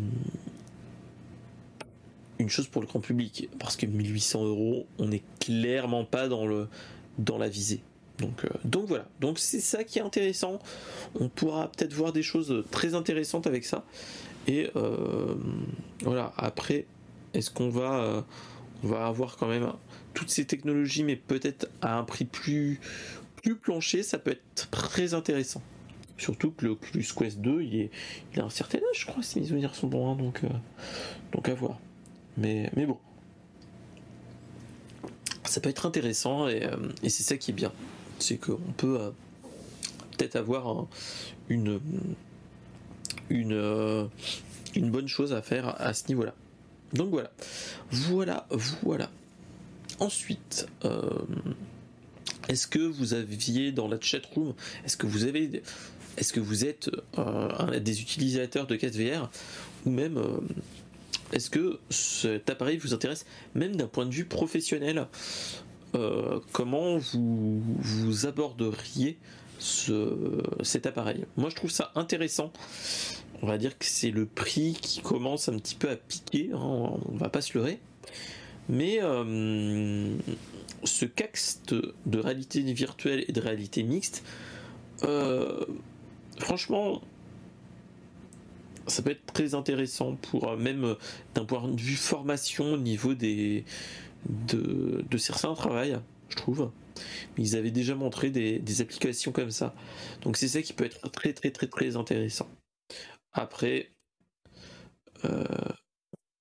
S1: une chose pour le grand public parce que 1800 euros on n'est clairement pas dans le dans la visée donc euh, donc voilà. Donc c'est ça qui est intéressant. On pourra peut-être voir des choses très intéressantes avec ça. Et euh, voilà. Après est-ce qu'on va euh, va avoir quand même toutes ces technologies mais peut-être à un prix plus plus plancher ça peut être très intéressant. Surtout que le Oculus Quest 2 il, est, a un certain âge je crois si mes souvenirs sont bons hein, donc à voir. Mais, bon. Ça peut être intéressant et, c'est ça qui est bien. C'est qu'on peut euh, peut-être avoir euh, une bonne chose à faire à ce niveau-là. Donc voilà. Voilà, voilà. Ensuite, est-ce que vous aviez dans la chat room, est-ce que vous avez, est-ce que vous êtes des utilisateurs de casse VR ou même est-ce que cet appareil vous intéresse même d'un point de vue professionnel? Euh, Comment vous, aborderiez cet appareil? Moi je trouve ça intéressant. On va dire que c'est le prix qui commence un petit peu à piquer, hein, on va pas se leurrer. Mais euh, ce casque de réalité virtuelle et de réalité mixte, euh, franchement, ça peut être très intéressant pour même d'un point de vue formation au niveau des de, de certains travail, je trouve. Ils avaient déjà montré des, applications comme ça. Donc c'est ça qui peut être très très très très intéressant. Après, euh,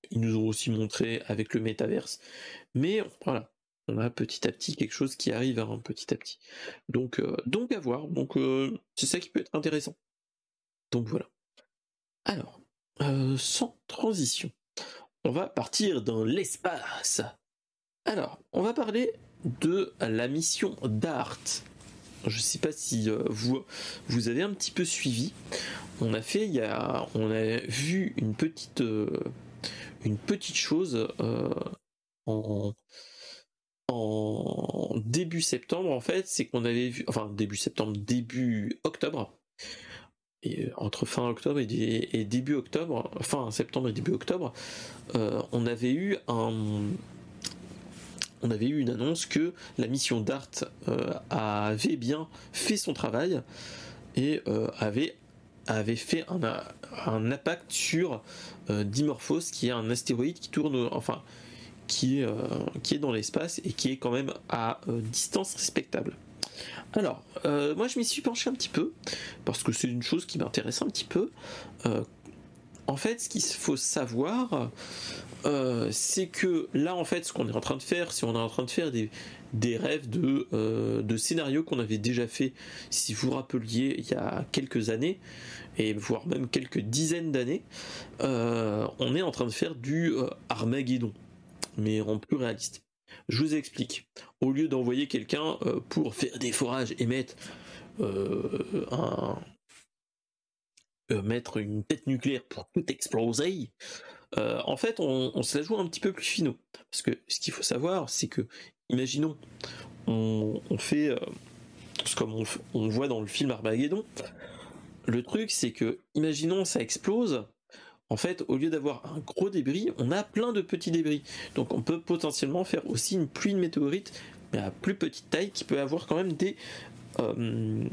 S1: ils nous ont aussi montré avec le métaverse. Mais voilà, on a petit à petit quelque chose qui arrive hein, petit à petit. Donc, donc à voir. Donc c'est ça qui peut être intéressant. Donc voilà. Alors, euh, sans transition, on va partir dans l'espace. Alors, on va parler de la mission DART. Je ne sais pas si euh, vous, vous avez un petit peu suivi. On a fait, on a vu une petite, euh, une petite chose en, en début septembre en fait, c'est qu'on avait vu, enfin début septembre, début octobre, et entre fin octobre et, début octobre, fin septembre et début octobre, euh, on avait eu un, on avait eu une annonce que la mission DART euh, avait bien fait son travail et euh, avait fait un, impact sur Dimorphos, qui est un astéroïde qui tourne, enfin, qui est, qui est dans l'espace et qui est quand même à distance respectable. Alors, euh, moi je m'y suis penché un petit peu, parce que c'est une chose qui m'intéresse un petit peu. Euh, en fait, ce qu'il faut savoir, euh, c'est que là, en fait, ce qu'on est en train de faire, c'est on est en train de faire des, rêves de, de scénarios qu'on avait déjà fait, si vous vous rappeliez, il y a quelques années, et voire même quelques dizaines d'années, on est en train de faire du Armageddon, mais en plus réaliste. Je vous explique. Au lieu d'envoyer quelqu'un euh, pour faire des forages et mettre euh, un, mettre une tête nucléaire pour tout exploser. en fait, on, se la joue un petit peu plus finaux. Parce que ce qu'il faut savoir, c'est que, imaginons, on, fait, comme on, voit dans le film Armageddon, le truc, c'est que, imaginons, ça explose. En fait, au lieu d'avoir un gros débris, on a plein de petits débris. Donc, on peut potentiellement faire aussi une pluie de météorites, mais à plus petite taille, qui peut avoir quand même des euh,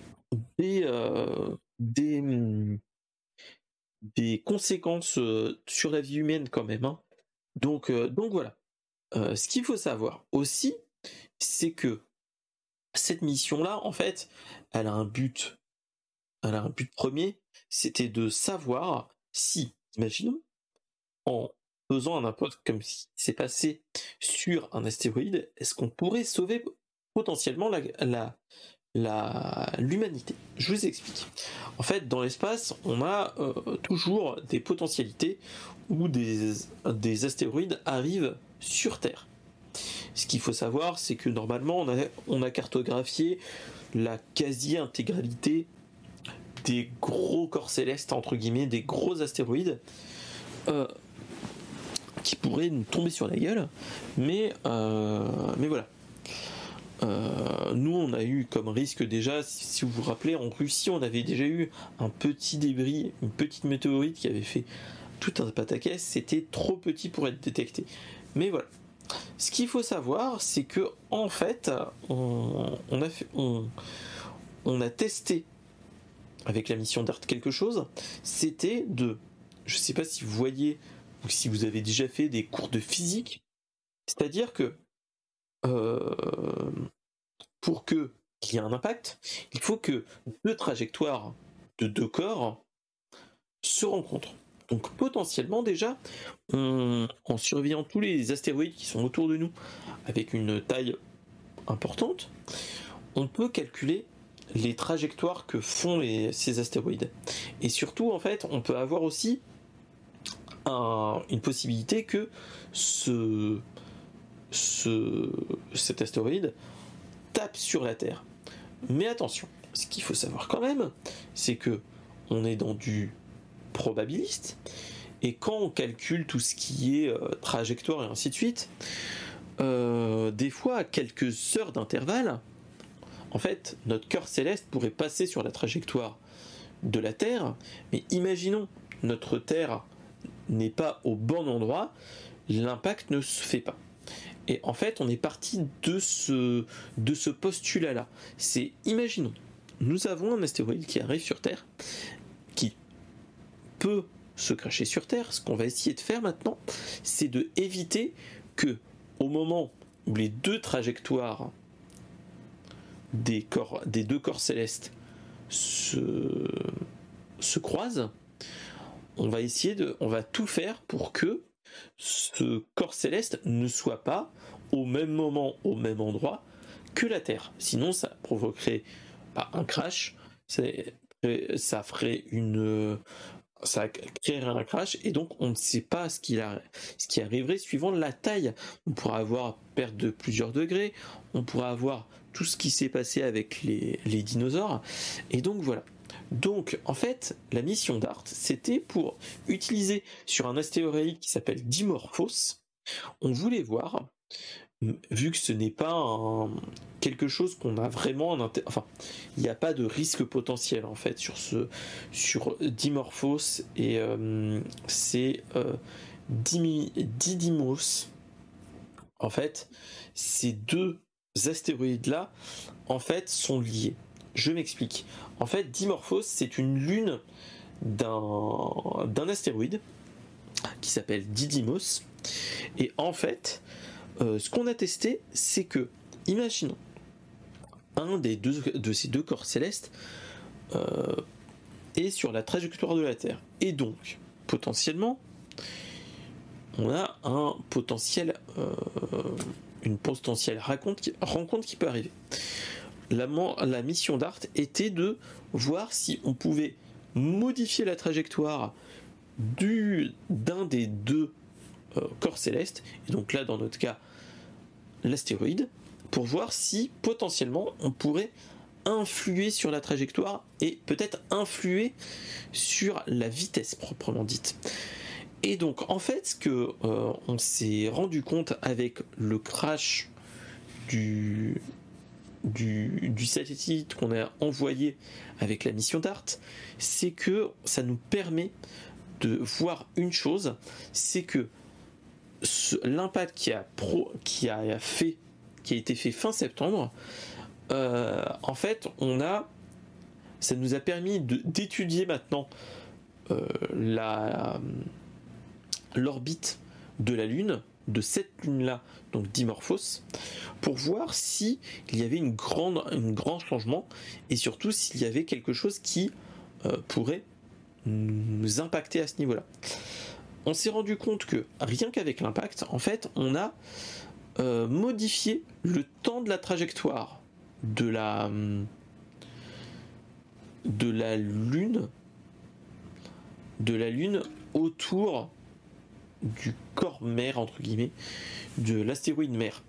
S1: des, euh, des, des conséquences euh, sur la vie humaine quand même. Hein. Donc, donc voilà. ce qu'il faut savoir aussi, c'est que cette mission-là, en fait, elle a un but elle a un but premier, c'était de savoir si, imaginons, en faisant un impact comme si c'est passé sur un astéroïde, est-ce qu'on pourrait sauver potentiellement la, l'humanité. Je vous explique. En fait, dans l'espace, on a euh, toujours des potentialités où des, des astéroïdes arrivent sur Terre. Ce qu'il faut savoir, c'est que normalement, on a, on a cartographié la quasi-intégralité des gros corps célestes, entre guillemets, des gros astéroïdes euh, qui pourraient nous tomber sur la gueule. Mais, euh, mais voilà. Euh, nous, on a eu comme risque déjà, si vous vous rappelez, en Russie, on avait déjà eu un petit débris, une petite météorite qui avait fait tout un pataquès. C'était trop petit pour être détecté. Mais voilà. Ce qu'il faut savoir, c'est que en fait, on, a on a testé avec la mission d'Art quelque chose, c'était de, je ne sais pas si vous voyez ou si vous avez déjà fait des cours de physique, c'est-à-dire que euh, pour qu'il y ait un impact, il faut que deux trajectoires de deux corps se rencontrent. Donc potentiellement déjà, en surveillant tous les astéroïdes qui sont autour de nous avec une taille importante, on peut calculer les trajectoires que font ces astéroïdes. Et surtout, en fait, on peut avoir aussi une possibilité que ce, cet astéroïde tape sur la Terre. Mais attention, ce qu'il faut savoir quand même, c'est que on est dans du probabiliste, et quand on calcule tout ce qui est euh, trajectoire et ainsi de suite, euh, des fois à quelques heures d'intervalle, en fait, notre cœur céleste pourrait passer sur la trajectoire de la Terre, mais imaginons notre Terre n'est pas au bon endroit, l'impact ne se fait pas. Et en fait, on est parti de ce, postulat-là. C'est, imaginons, nous avons un astéroïde qui arrive sur Terre, qui peut se cracher sur Terre. Ce qu'on va essayer de faire maintenant, c'est de éviter que, au moment où les deux trajectoires des deux corps célestes se, se croisent, on va essayer de, on va tout faire pour que ce corps céleste ne soit pas au même moment, au même endroit que la Terre. Sinon, ça provoquerait pas un crash, ça ferait une, ça créerait un crash et donc on ne sait pas ce qui, ce qui arriverait suivant la taille. On pourra avoir perte de plusieurs degrés, on pourra avoir tout ce qui s'est passé avec les, dinosaures. Et donc voilà. Donc en fait, la mission d'Art, c'était pour utiliser sur un astéroïde qui s'appelle Dimorphos, on voulait voir, vu que ce n'est pas quelque chose qu'on a vraiment enfin, il n'y a pas de risque potentiel en fait sur ce sur Dimorphos et euh, c'est euh, Didymos. En fait, ces deux astéroïdes-là, en fait, sont liés. Je m'explique. En fait, Dimorphos, c'est une lune d'un astéroïde qui s'appelle Didymos. Et en fait, euh, ce qu'on a testé, c'est que, imaginons, un des deux, de ces deux corps célestes euh, est sur la trajectoire de la Terre. Et donc, potentiellement, on a un potentiel euh, une potentielle rencontre qui peut arriver. La, mission d'Art était de voir si on pouvait modifier la trajectoire d'un des deux euh, corps célestes, et donc là dans notre cas l'astéroïde, pour voir si potentiellement on pourrait influer sur la trajectoire et peut-être influer sur la vitesse proprement dite. Et donc en fait ce que euh, on s'est rendu compte avec le crash du, du, satellite qu'on a envoyé avec la mission DART, c'est que ça nous permet de voir une chose, c'est que l'impact qui a, pro, qui a fait, qui a été fait fin septembre, euh, en fait, on a, ça nous a permis d'étudier maintenant euh, la l'orbite de la Lune, de cette Lune-là, donc Dimorphos, pour voir si il y avait une grande, un grand changement et surtout s'il y avait quelque chose qui euh, pourrait nous impacter à ce niveau-là. On s'est rendu compte que rien qu'avec l'impact, en fait, on a euh, modifié le temps de la trajectoire de la de la lune de la lune autour du corps mère entre guillemets de l'astéroïde mère.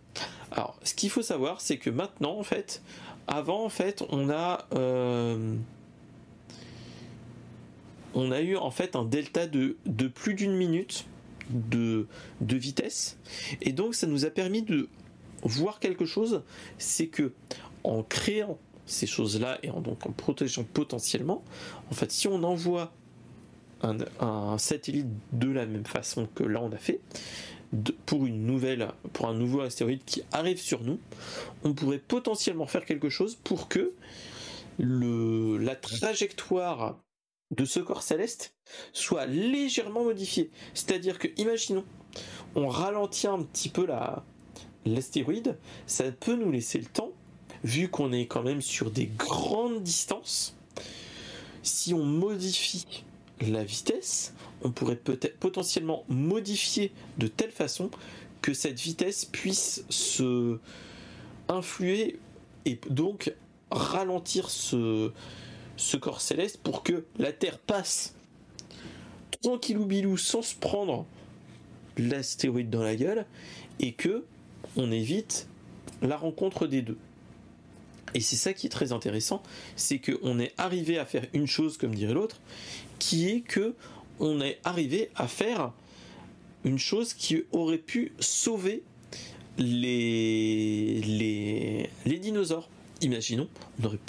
S1: Alors, ce qu'il faut savoir, c'est que maintenant, en fait, avant, en fait, on a euh, on a eu en fait un delta de, plus d'une minute de, de vitesse, et donc ça nous a permis de voir quelque chose, c'est que en créant ces choses-là et en, donc en protégeant potentiellement, en fait, si on envoie un, satellite de la même façon que là on a fait, pour une nouvelle, pour un nouveau astéroïde qui arrive sur nous, on pourrait potentiellement faire quelque chose pour que la trajectoire de ce corps céleste soit légèrement modifiée. C'est-à-dire que, imaginons, on ralentit un petit peu la, l'astéroïde, ça peut nous laisser le temps, vu qu'on est quand même sur des grandes distances, si on modifie la vitesse, on pourrait peut-être potentiellement modifier de telle façon que cette vitesse puisse se influer et donc ralentir ce, corps céleste pour que la Terre passe tranquillou bilou sans se prendre l'astéroïde dans la gueule et que on évite la rencontre des deux. Et c'est ça qui est très intéressant, c'est qu'on est arrivé à faire une chose, comme dirait l'autre, qui est que on est arrivé à faire une chose qui aurait pu sauver les, les, dinosaures. Imaginons, on aurait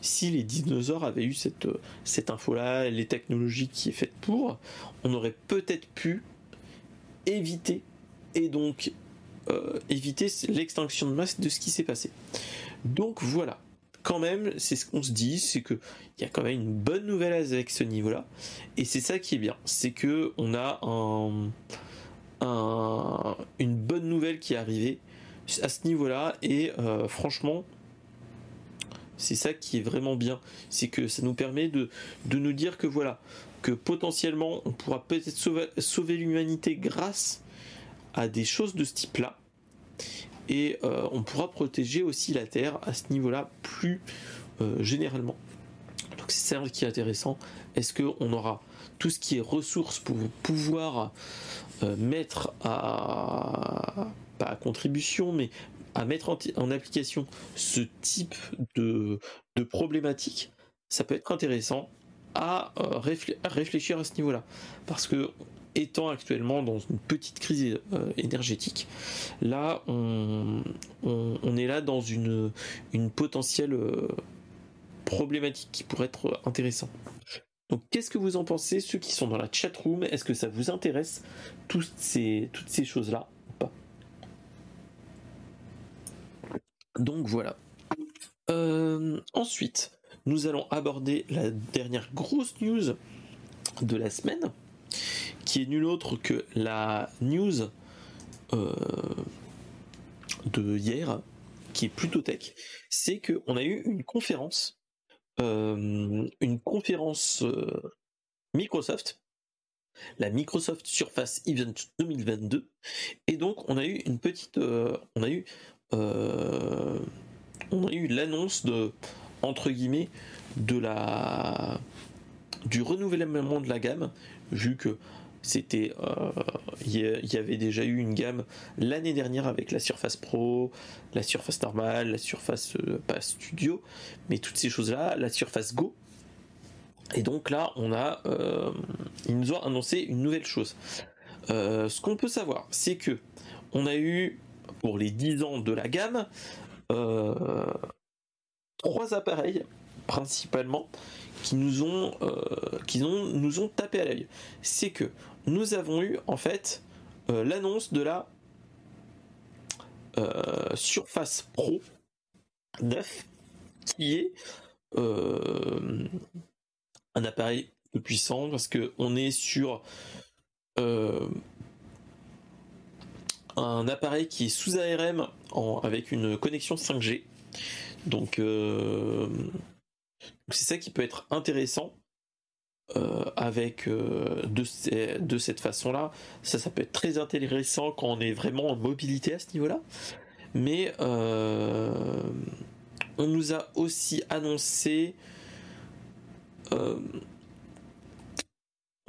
S1: si les dinosaures avaient eu cette, info-là, les technologies qui est faite pour, on aurait peut-être pu éviter et donc euh, éviter l'extinction de masse de ce qui s'est passé. Donc voilà, quand même, c'est ce qu'on se dit, c'est que il y a quand même une bonne nouvelle avec ce niveau-là, et c'est ça qui est bien, c'est que on a une bonne nouvelle qui est arrivée à ce niveau-là, et euh, franchement, c'est ça qui est vraiment bien, c'est que ça nous permet de, nous dire que voilà, que potentiellement on pourra peut-être sauver l'humanité grâce à des choses de ce type-là et euh, on pourra protéger aussi la Terre à ce niveau-là plus euh, généralement. Donc c'est ça qui est intéressant. Est-ce qu'on aura tout ce qui est ressources pour pouvoir euh, mettre à pas à contribution, mais à mettre en, application ce type de, de problématique, ça peut être intéressant à réfléchir à ce niveau-là. Parce que étant actuellement dans une petite crise euh, énergétique, là on, est là dans une, une potentielle euh, problématique qui pourrait être intéressante. Donc qu'est-ce que vous en pensez, ceux qui sont dans la chat room Est-ce que ça vous intéresse toutes ces, toutes ces choses-là ou pas? Donc voilà. Euh, ensuite, nous allons aborder la dernière grosse news de la semaine qui est nul autre que la news euh, de hier, qui est plutôt tech, c'est qu'on a eu une conférence, euh, une conférence euh, Microsoft, la Microsoft Surface Event 2022, et donc on a eu une petite, on a eu, on a eu l'annonce de entre guillemets de la du renouvellement de la gamme vu que C'était, il y, avait déjà eu une gamme l'année dernière avec la Surface Pro, la Surface normale, la Surface pas Studio, mais toutes ces choses-là, la Surface Go. Et donc là, on a, ils nous ont annoncé une nouvelle chose. ce qu'on peut savoir, c'est que on a eu pour les 10 ans de la gamme trois appareils principalement qui nous ont, euh, qui nous ont tapé à l'œil. C'est que nous avons eu en fait euh, l'annonce de la euh, Surface Pro 9 qui est un appareil puissant parce que on est sur un appareil qui est sous ARM avec une connexion 5G donc c'est ça qui peut être intéressant euh, avec euh, de, cette façon-là. Ça, ça peut être très intéressant quand on est vraiment en mobilité à ce niveau-là. Mais euh, on nous a aussi annoncé. on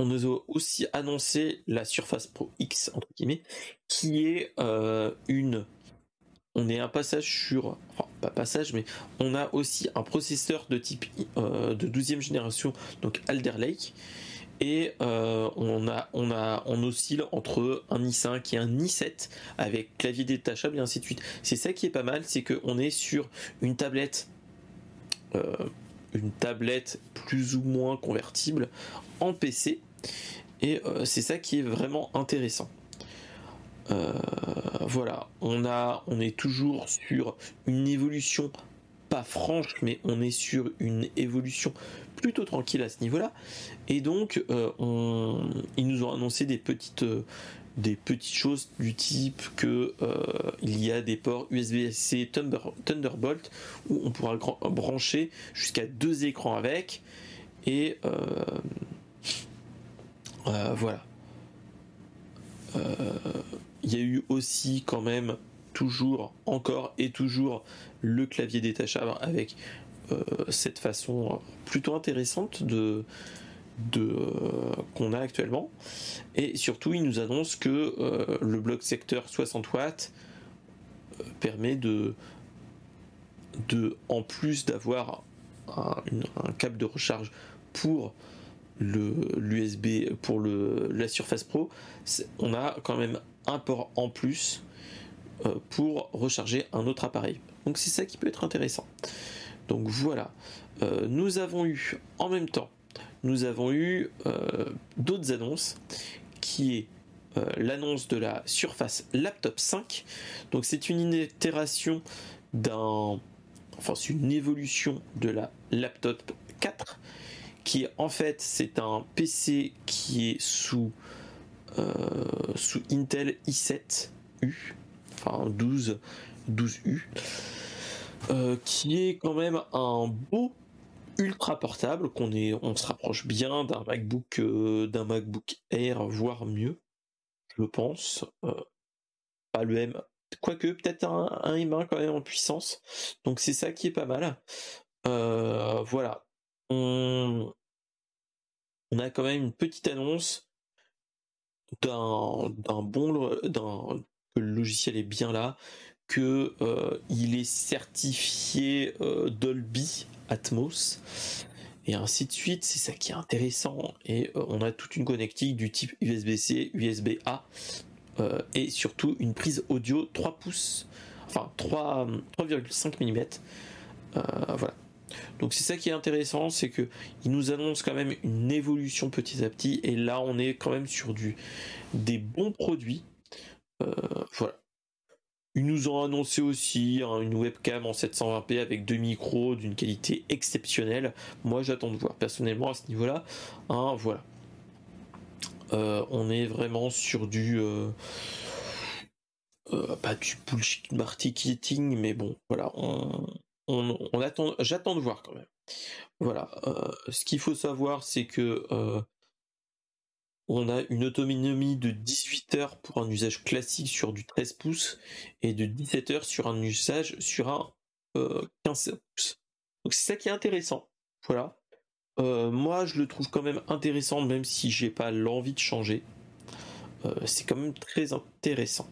S1: nous a aussi annoncé la Surface Pro X entre guillemets, qui est une on est un passage sur, pas passage, mais on a aussi un processeur de type euh, de 12e génération, donc Alder Lake, et euh, on a on a on oscille entre un i5 et un i7 avec clavier détachable et ainsi de suite. C'est ça qui est pas mal, c'est qu'on est sur une tablette euh, une tablette plus ou moins convertible en PC et c'est ça qui est vraiment intéressant. Euh, voilà, on est toujours sur une évolution pas franche, mais on est sur une évolution plutôt tranquille à ce niveau-là. Et donc, euh, ils nous ont annoncé des petites, euh, des petites choses du type que il y a des ports USB-C Thunderbolt où on pourra brancher jusqu'à deux écrans avec. Et voilà. Il y a eu aussi quand même toujours, encore et toujours le clavier détachable avec euh, cette façon plutôt intéressante de, de qu'on a actuellement. Et surtout, il nous annonce que euh, le bloc secteur 60 watts euh, permet de, en plus d'avoir un, un, câble de recharge pour le l'USB pour le la Surface Pro, on a quand même un port en plus euh, pour recharger un autre appareil. Donc c'est ça qui peut être intéressant. Donc voilà. Euh, nous avons eu en même temps, nous avons eu euh, d'autres annonces qui est l'annonce de la Surface Laptop 5. Donc c'est une itération d'un enfin c'est une évolution de la Laptop 4 qui est en fait c'est un PC qui est sous sous Intel i7U, enfin 12, 12U, euh, qui est quand même un beau ultra portable qu'on est on se rapproche bien d'un MacBook euh, d'un MacBook Air voire mieux je pense pas le M quoique peut-être un, un, M1 quand même en puissance donc c'est ça qui est pas mal voilà on, on a quand même une petite annonce d'un bon que le logiciel est bien là, que euh, il est certifié euh, Dolby Atmos et ainsi de suite. C'est ça qui est intéressant et euh, on a toute une connectique du type USB-C, USB-A et surtout une prise audio 3 pouces, enfin 3,5 mm. voilà. Donc c'est ça qui est intéressant, c'est que nous annonce quand même une évolution petit à petit, et là on est quand même sur du des bons produits. Euh, voilà. Ils nous ont annoncé aussi hein, une webcam en 720p avec deux micros d'une qualité exceptionnelle. Moi j'attends de voir personnellement à ce niveau-là. Hein, voilà. Euh, on est vraiment sur du euh, pas du bullshit marketing, mais bon, voilà, on, attend, j'attends de voir quand même. Voilà. Euh, ce qu'il faut savoir, c'est que euh, on a une autonomie de 18 heures pour un usage classique sur du 13 pouces et de 17 heures sur un usage sur un 15 euh, pouces. Donc c'est ça qui est intéressant. Voilà. moi, je le trouve quand même intéressant, même si j'ai pas l'envie de changer. c'est quand même très intéressant.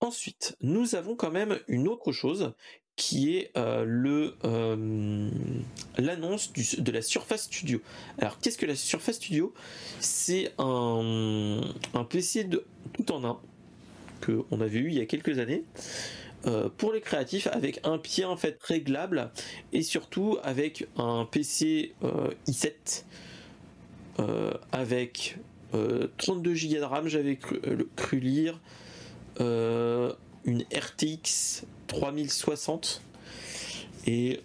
S1: Ensuite, nous avons quand même une autre chose qui est le l'annonce de la Surface Studio. Alors qu'est-ce que la Surface Studio? C'est un, PC de tout en un que on avait eu il y a quelques années euh, pour les créatifs avec un pied en fait réglable et surtout avec un PC euh, i7 euh, avec 32 Go de RAM j'avais cru, lire une RTX 3060 et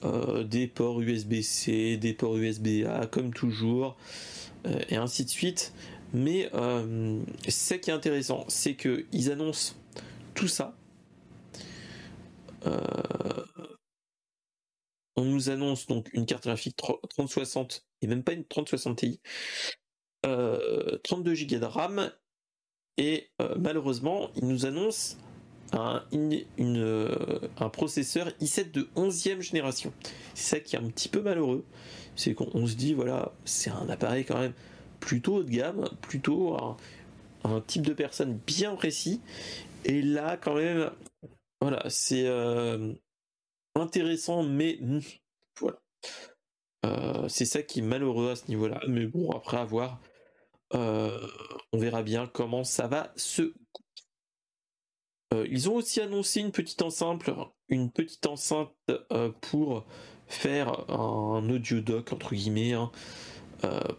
S1: des ports USB-C, des ports USB-A comme toujours et ainsi de suite. Mais ce qui est intéressant c'est qu'ils annoncent tout ça. Euh, on nous annonce donc une carte graphique 3060 et même pas une 3060 Ti, 32 Go de RAM et euh, malheureusement il nous annonce un, euh, processeur i7 de 11e génération. C'est ça qui est un petit peu malheureux, c'est qu'on se dit voilà c'est un appareil quand même plutôt haut de gamme, plutôt un, type de personne bien précis et là quand même voilà, c'est euh, intéressant, mais voilà. C'est ça qui est malheureux à ce niveau-là. Mais bon, après avoir, euh, on verra bien comment ça va se. ils ont aussi annoncé une petite enceinte, enceinte pour faire un audio doc entre guillemets. Hein,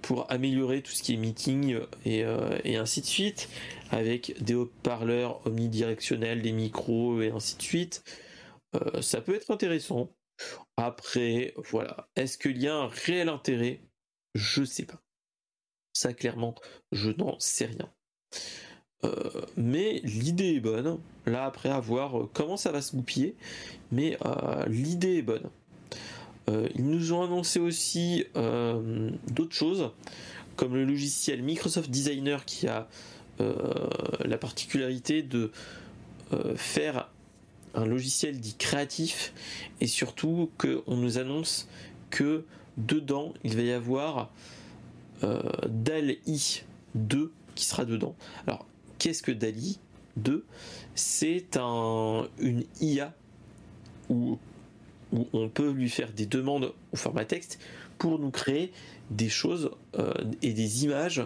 S1: pour améliorer tout ce qui est meeting et, ainsi de suite avec des haut-parleurs omnidirectionnels, des micros et ainsi de suite. Euh, ça peut être intéressant. Après, voilà. Est-ce qu'il y a un réel intérêt? Je sais pas. Clairement, je n'en sais rien. Euh, mais l'idée est bonne. Là, après, à voir euh, comment ça va se goupiller. Mais l'idée est bonne. ils nous ont annoncé aussi d'autres choses, comme le logiciel Microsoft Designer qui a euh, la particularité de euh, faire un logiciel dit créatif et surtout qu'on nous annonce que dedans il va y avoir euh, DALI 2 qui sera dedans. Alors qu'est-ce que DALI 2 C'est un, une IA où, on peut lui faire des demandes au format texte pour nous créer des choses et des images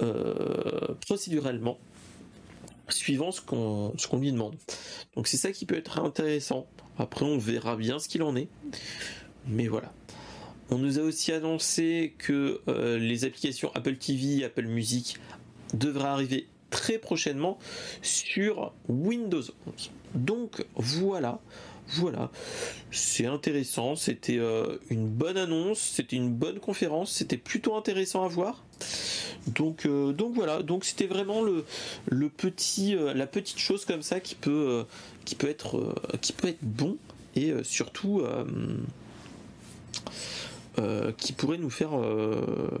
S1: euh, procéduralement suivant ce qu'on lui demande. Donc c'est ça qui peut être intéressant. Après on verra bien ce qu'il en est. Mais voilà. On nous a aussi annoncé que euh, les applications Apple TV, Apple Music devraient arriver très prochainement sur Windows 11. Donc voilà, voilà, c'est intéressant, c'était euh, une bonne annonce, c'était une bonne conférence, c'était plutôt intéressant à voir. Donc, euh, voilà, donc c'était vraiment la petite chose comme ça qui peut être bon. Et surtout qui pourrait nous faire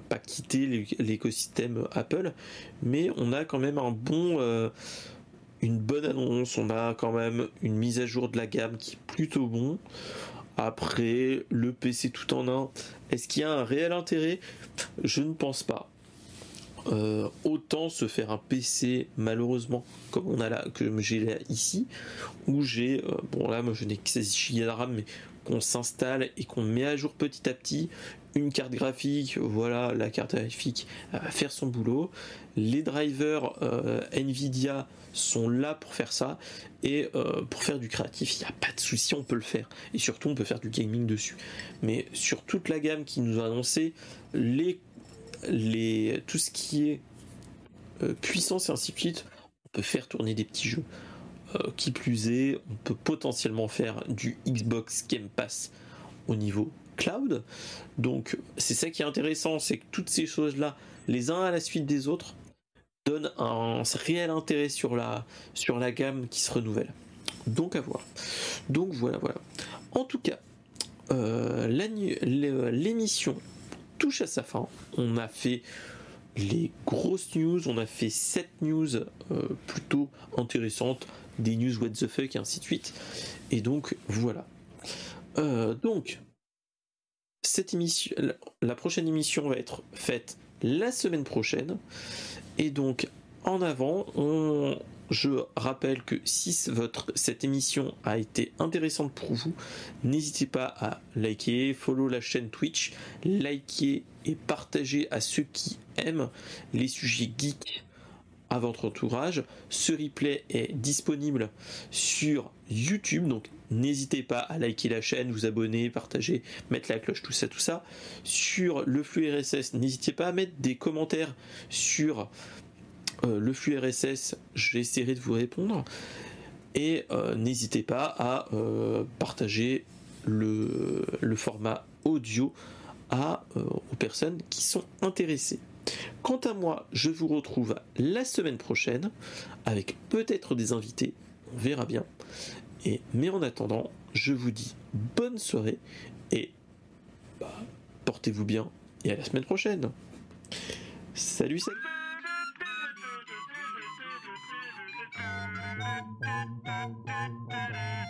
S1: pas quitter l'écosystème Apple, mais on a quand même un bon une bonne annonce, on a quand même une mise à jour de la gamme qui est plutôt bon. Après, le PC tout en un, est-ce qu'il y a un réel intérêt? Je ne pense pas. Euh, autant se faire un PC malheureusement comme on a là que j'ai là ici où j'ai euh, bon là moi je n'ai que 16 Go de RAM mais qu'on s'installe et qu'on met à jour petit à petit une carte graphique voilà la carte graphique va faire son boulot. Les drivers euh, Nvidia sont là pour faire ça. Et euh, pour faire du créatif il n'y a pas de souci on peut le faire. Et surtout on peut faire du gaming dessus. Mais sur toute la gamme qui nous a annoncé les, les tout ce qui est euh, puissance et ainsi de suite on peut faire tourner des petits jeux euh, qui plus est on peut potentiellement faire du Xbox Game Pass au niveau cloud donc c'est ça qui est intéressant c'est que toutes ces choses là les uns à la suite des autres donne un réel intérêt sur la, sur la gamme qui se renouvelle. Donc à voir. Donc voilà, voilà. En tout cas, euh, l'émission touche à sa fin. On a fait les grosses news, on a fait 7 news euh, plutôt intéressantes, des news what the fuck et ainsi de suite. Et donc voilà. Euh, donc, cette émission, la prochaine émission va être faite la semaine prochaine. Et donc, en avant, je rappelle que si votre, cette émission a été intéressante pour vous, n'hésitez pas à liker, follow la chaîne Twitch, liker et partager à ceux qui aiment les sujets geeks à votre entourage. Ce replay est disponible sur YouTube, donc n'hésitez pas à liker la chaîne, vous abonner, partager, mettre la cloche, tout ça, tout ça. Sur le flux RSS, n'hésitez pas à mettre des commentaires sur euh, le flux RSS, j'essaierai de vous répondre. Et euh, n'hésitez pas à euh, partager le, le, format audio à, aux personnes qui sont intéressées. Quant à moi, je vous retrouve la semaine prochaine avec peut-être des invités, on verra bien. Et, mais en attendant, je vous dis bonne soirée et bah, portez-vous bien et à la semaine prochaine. Salut, salut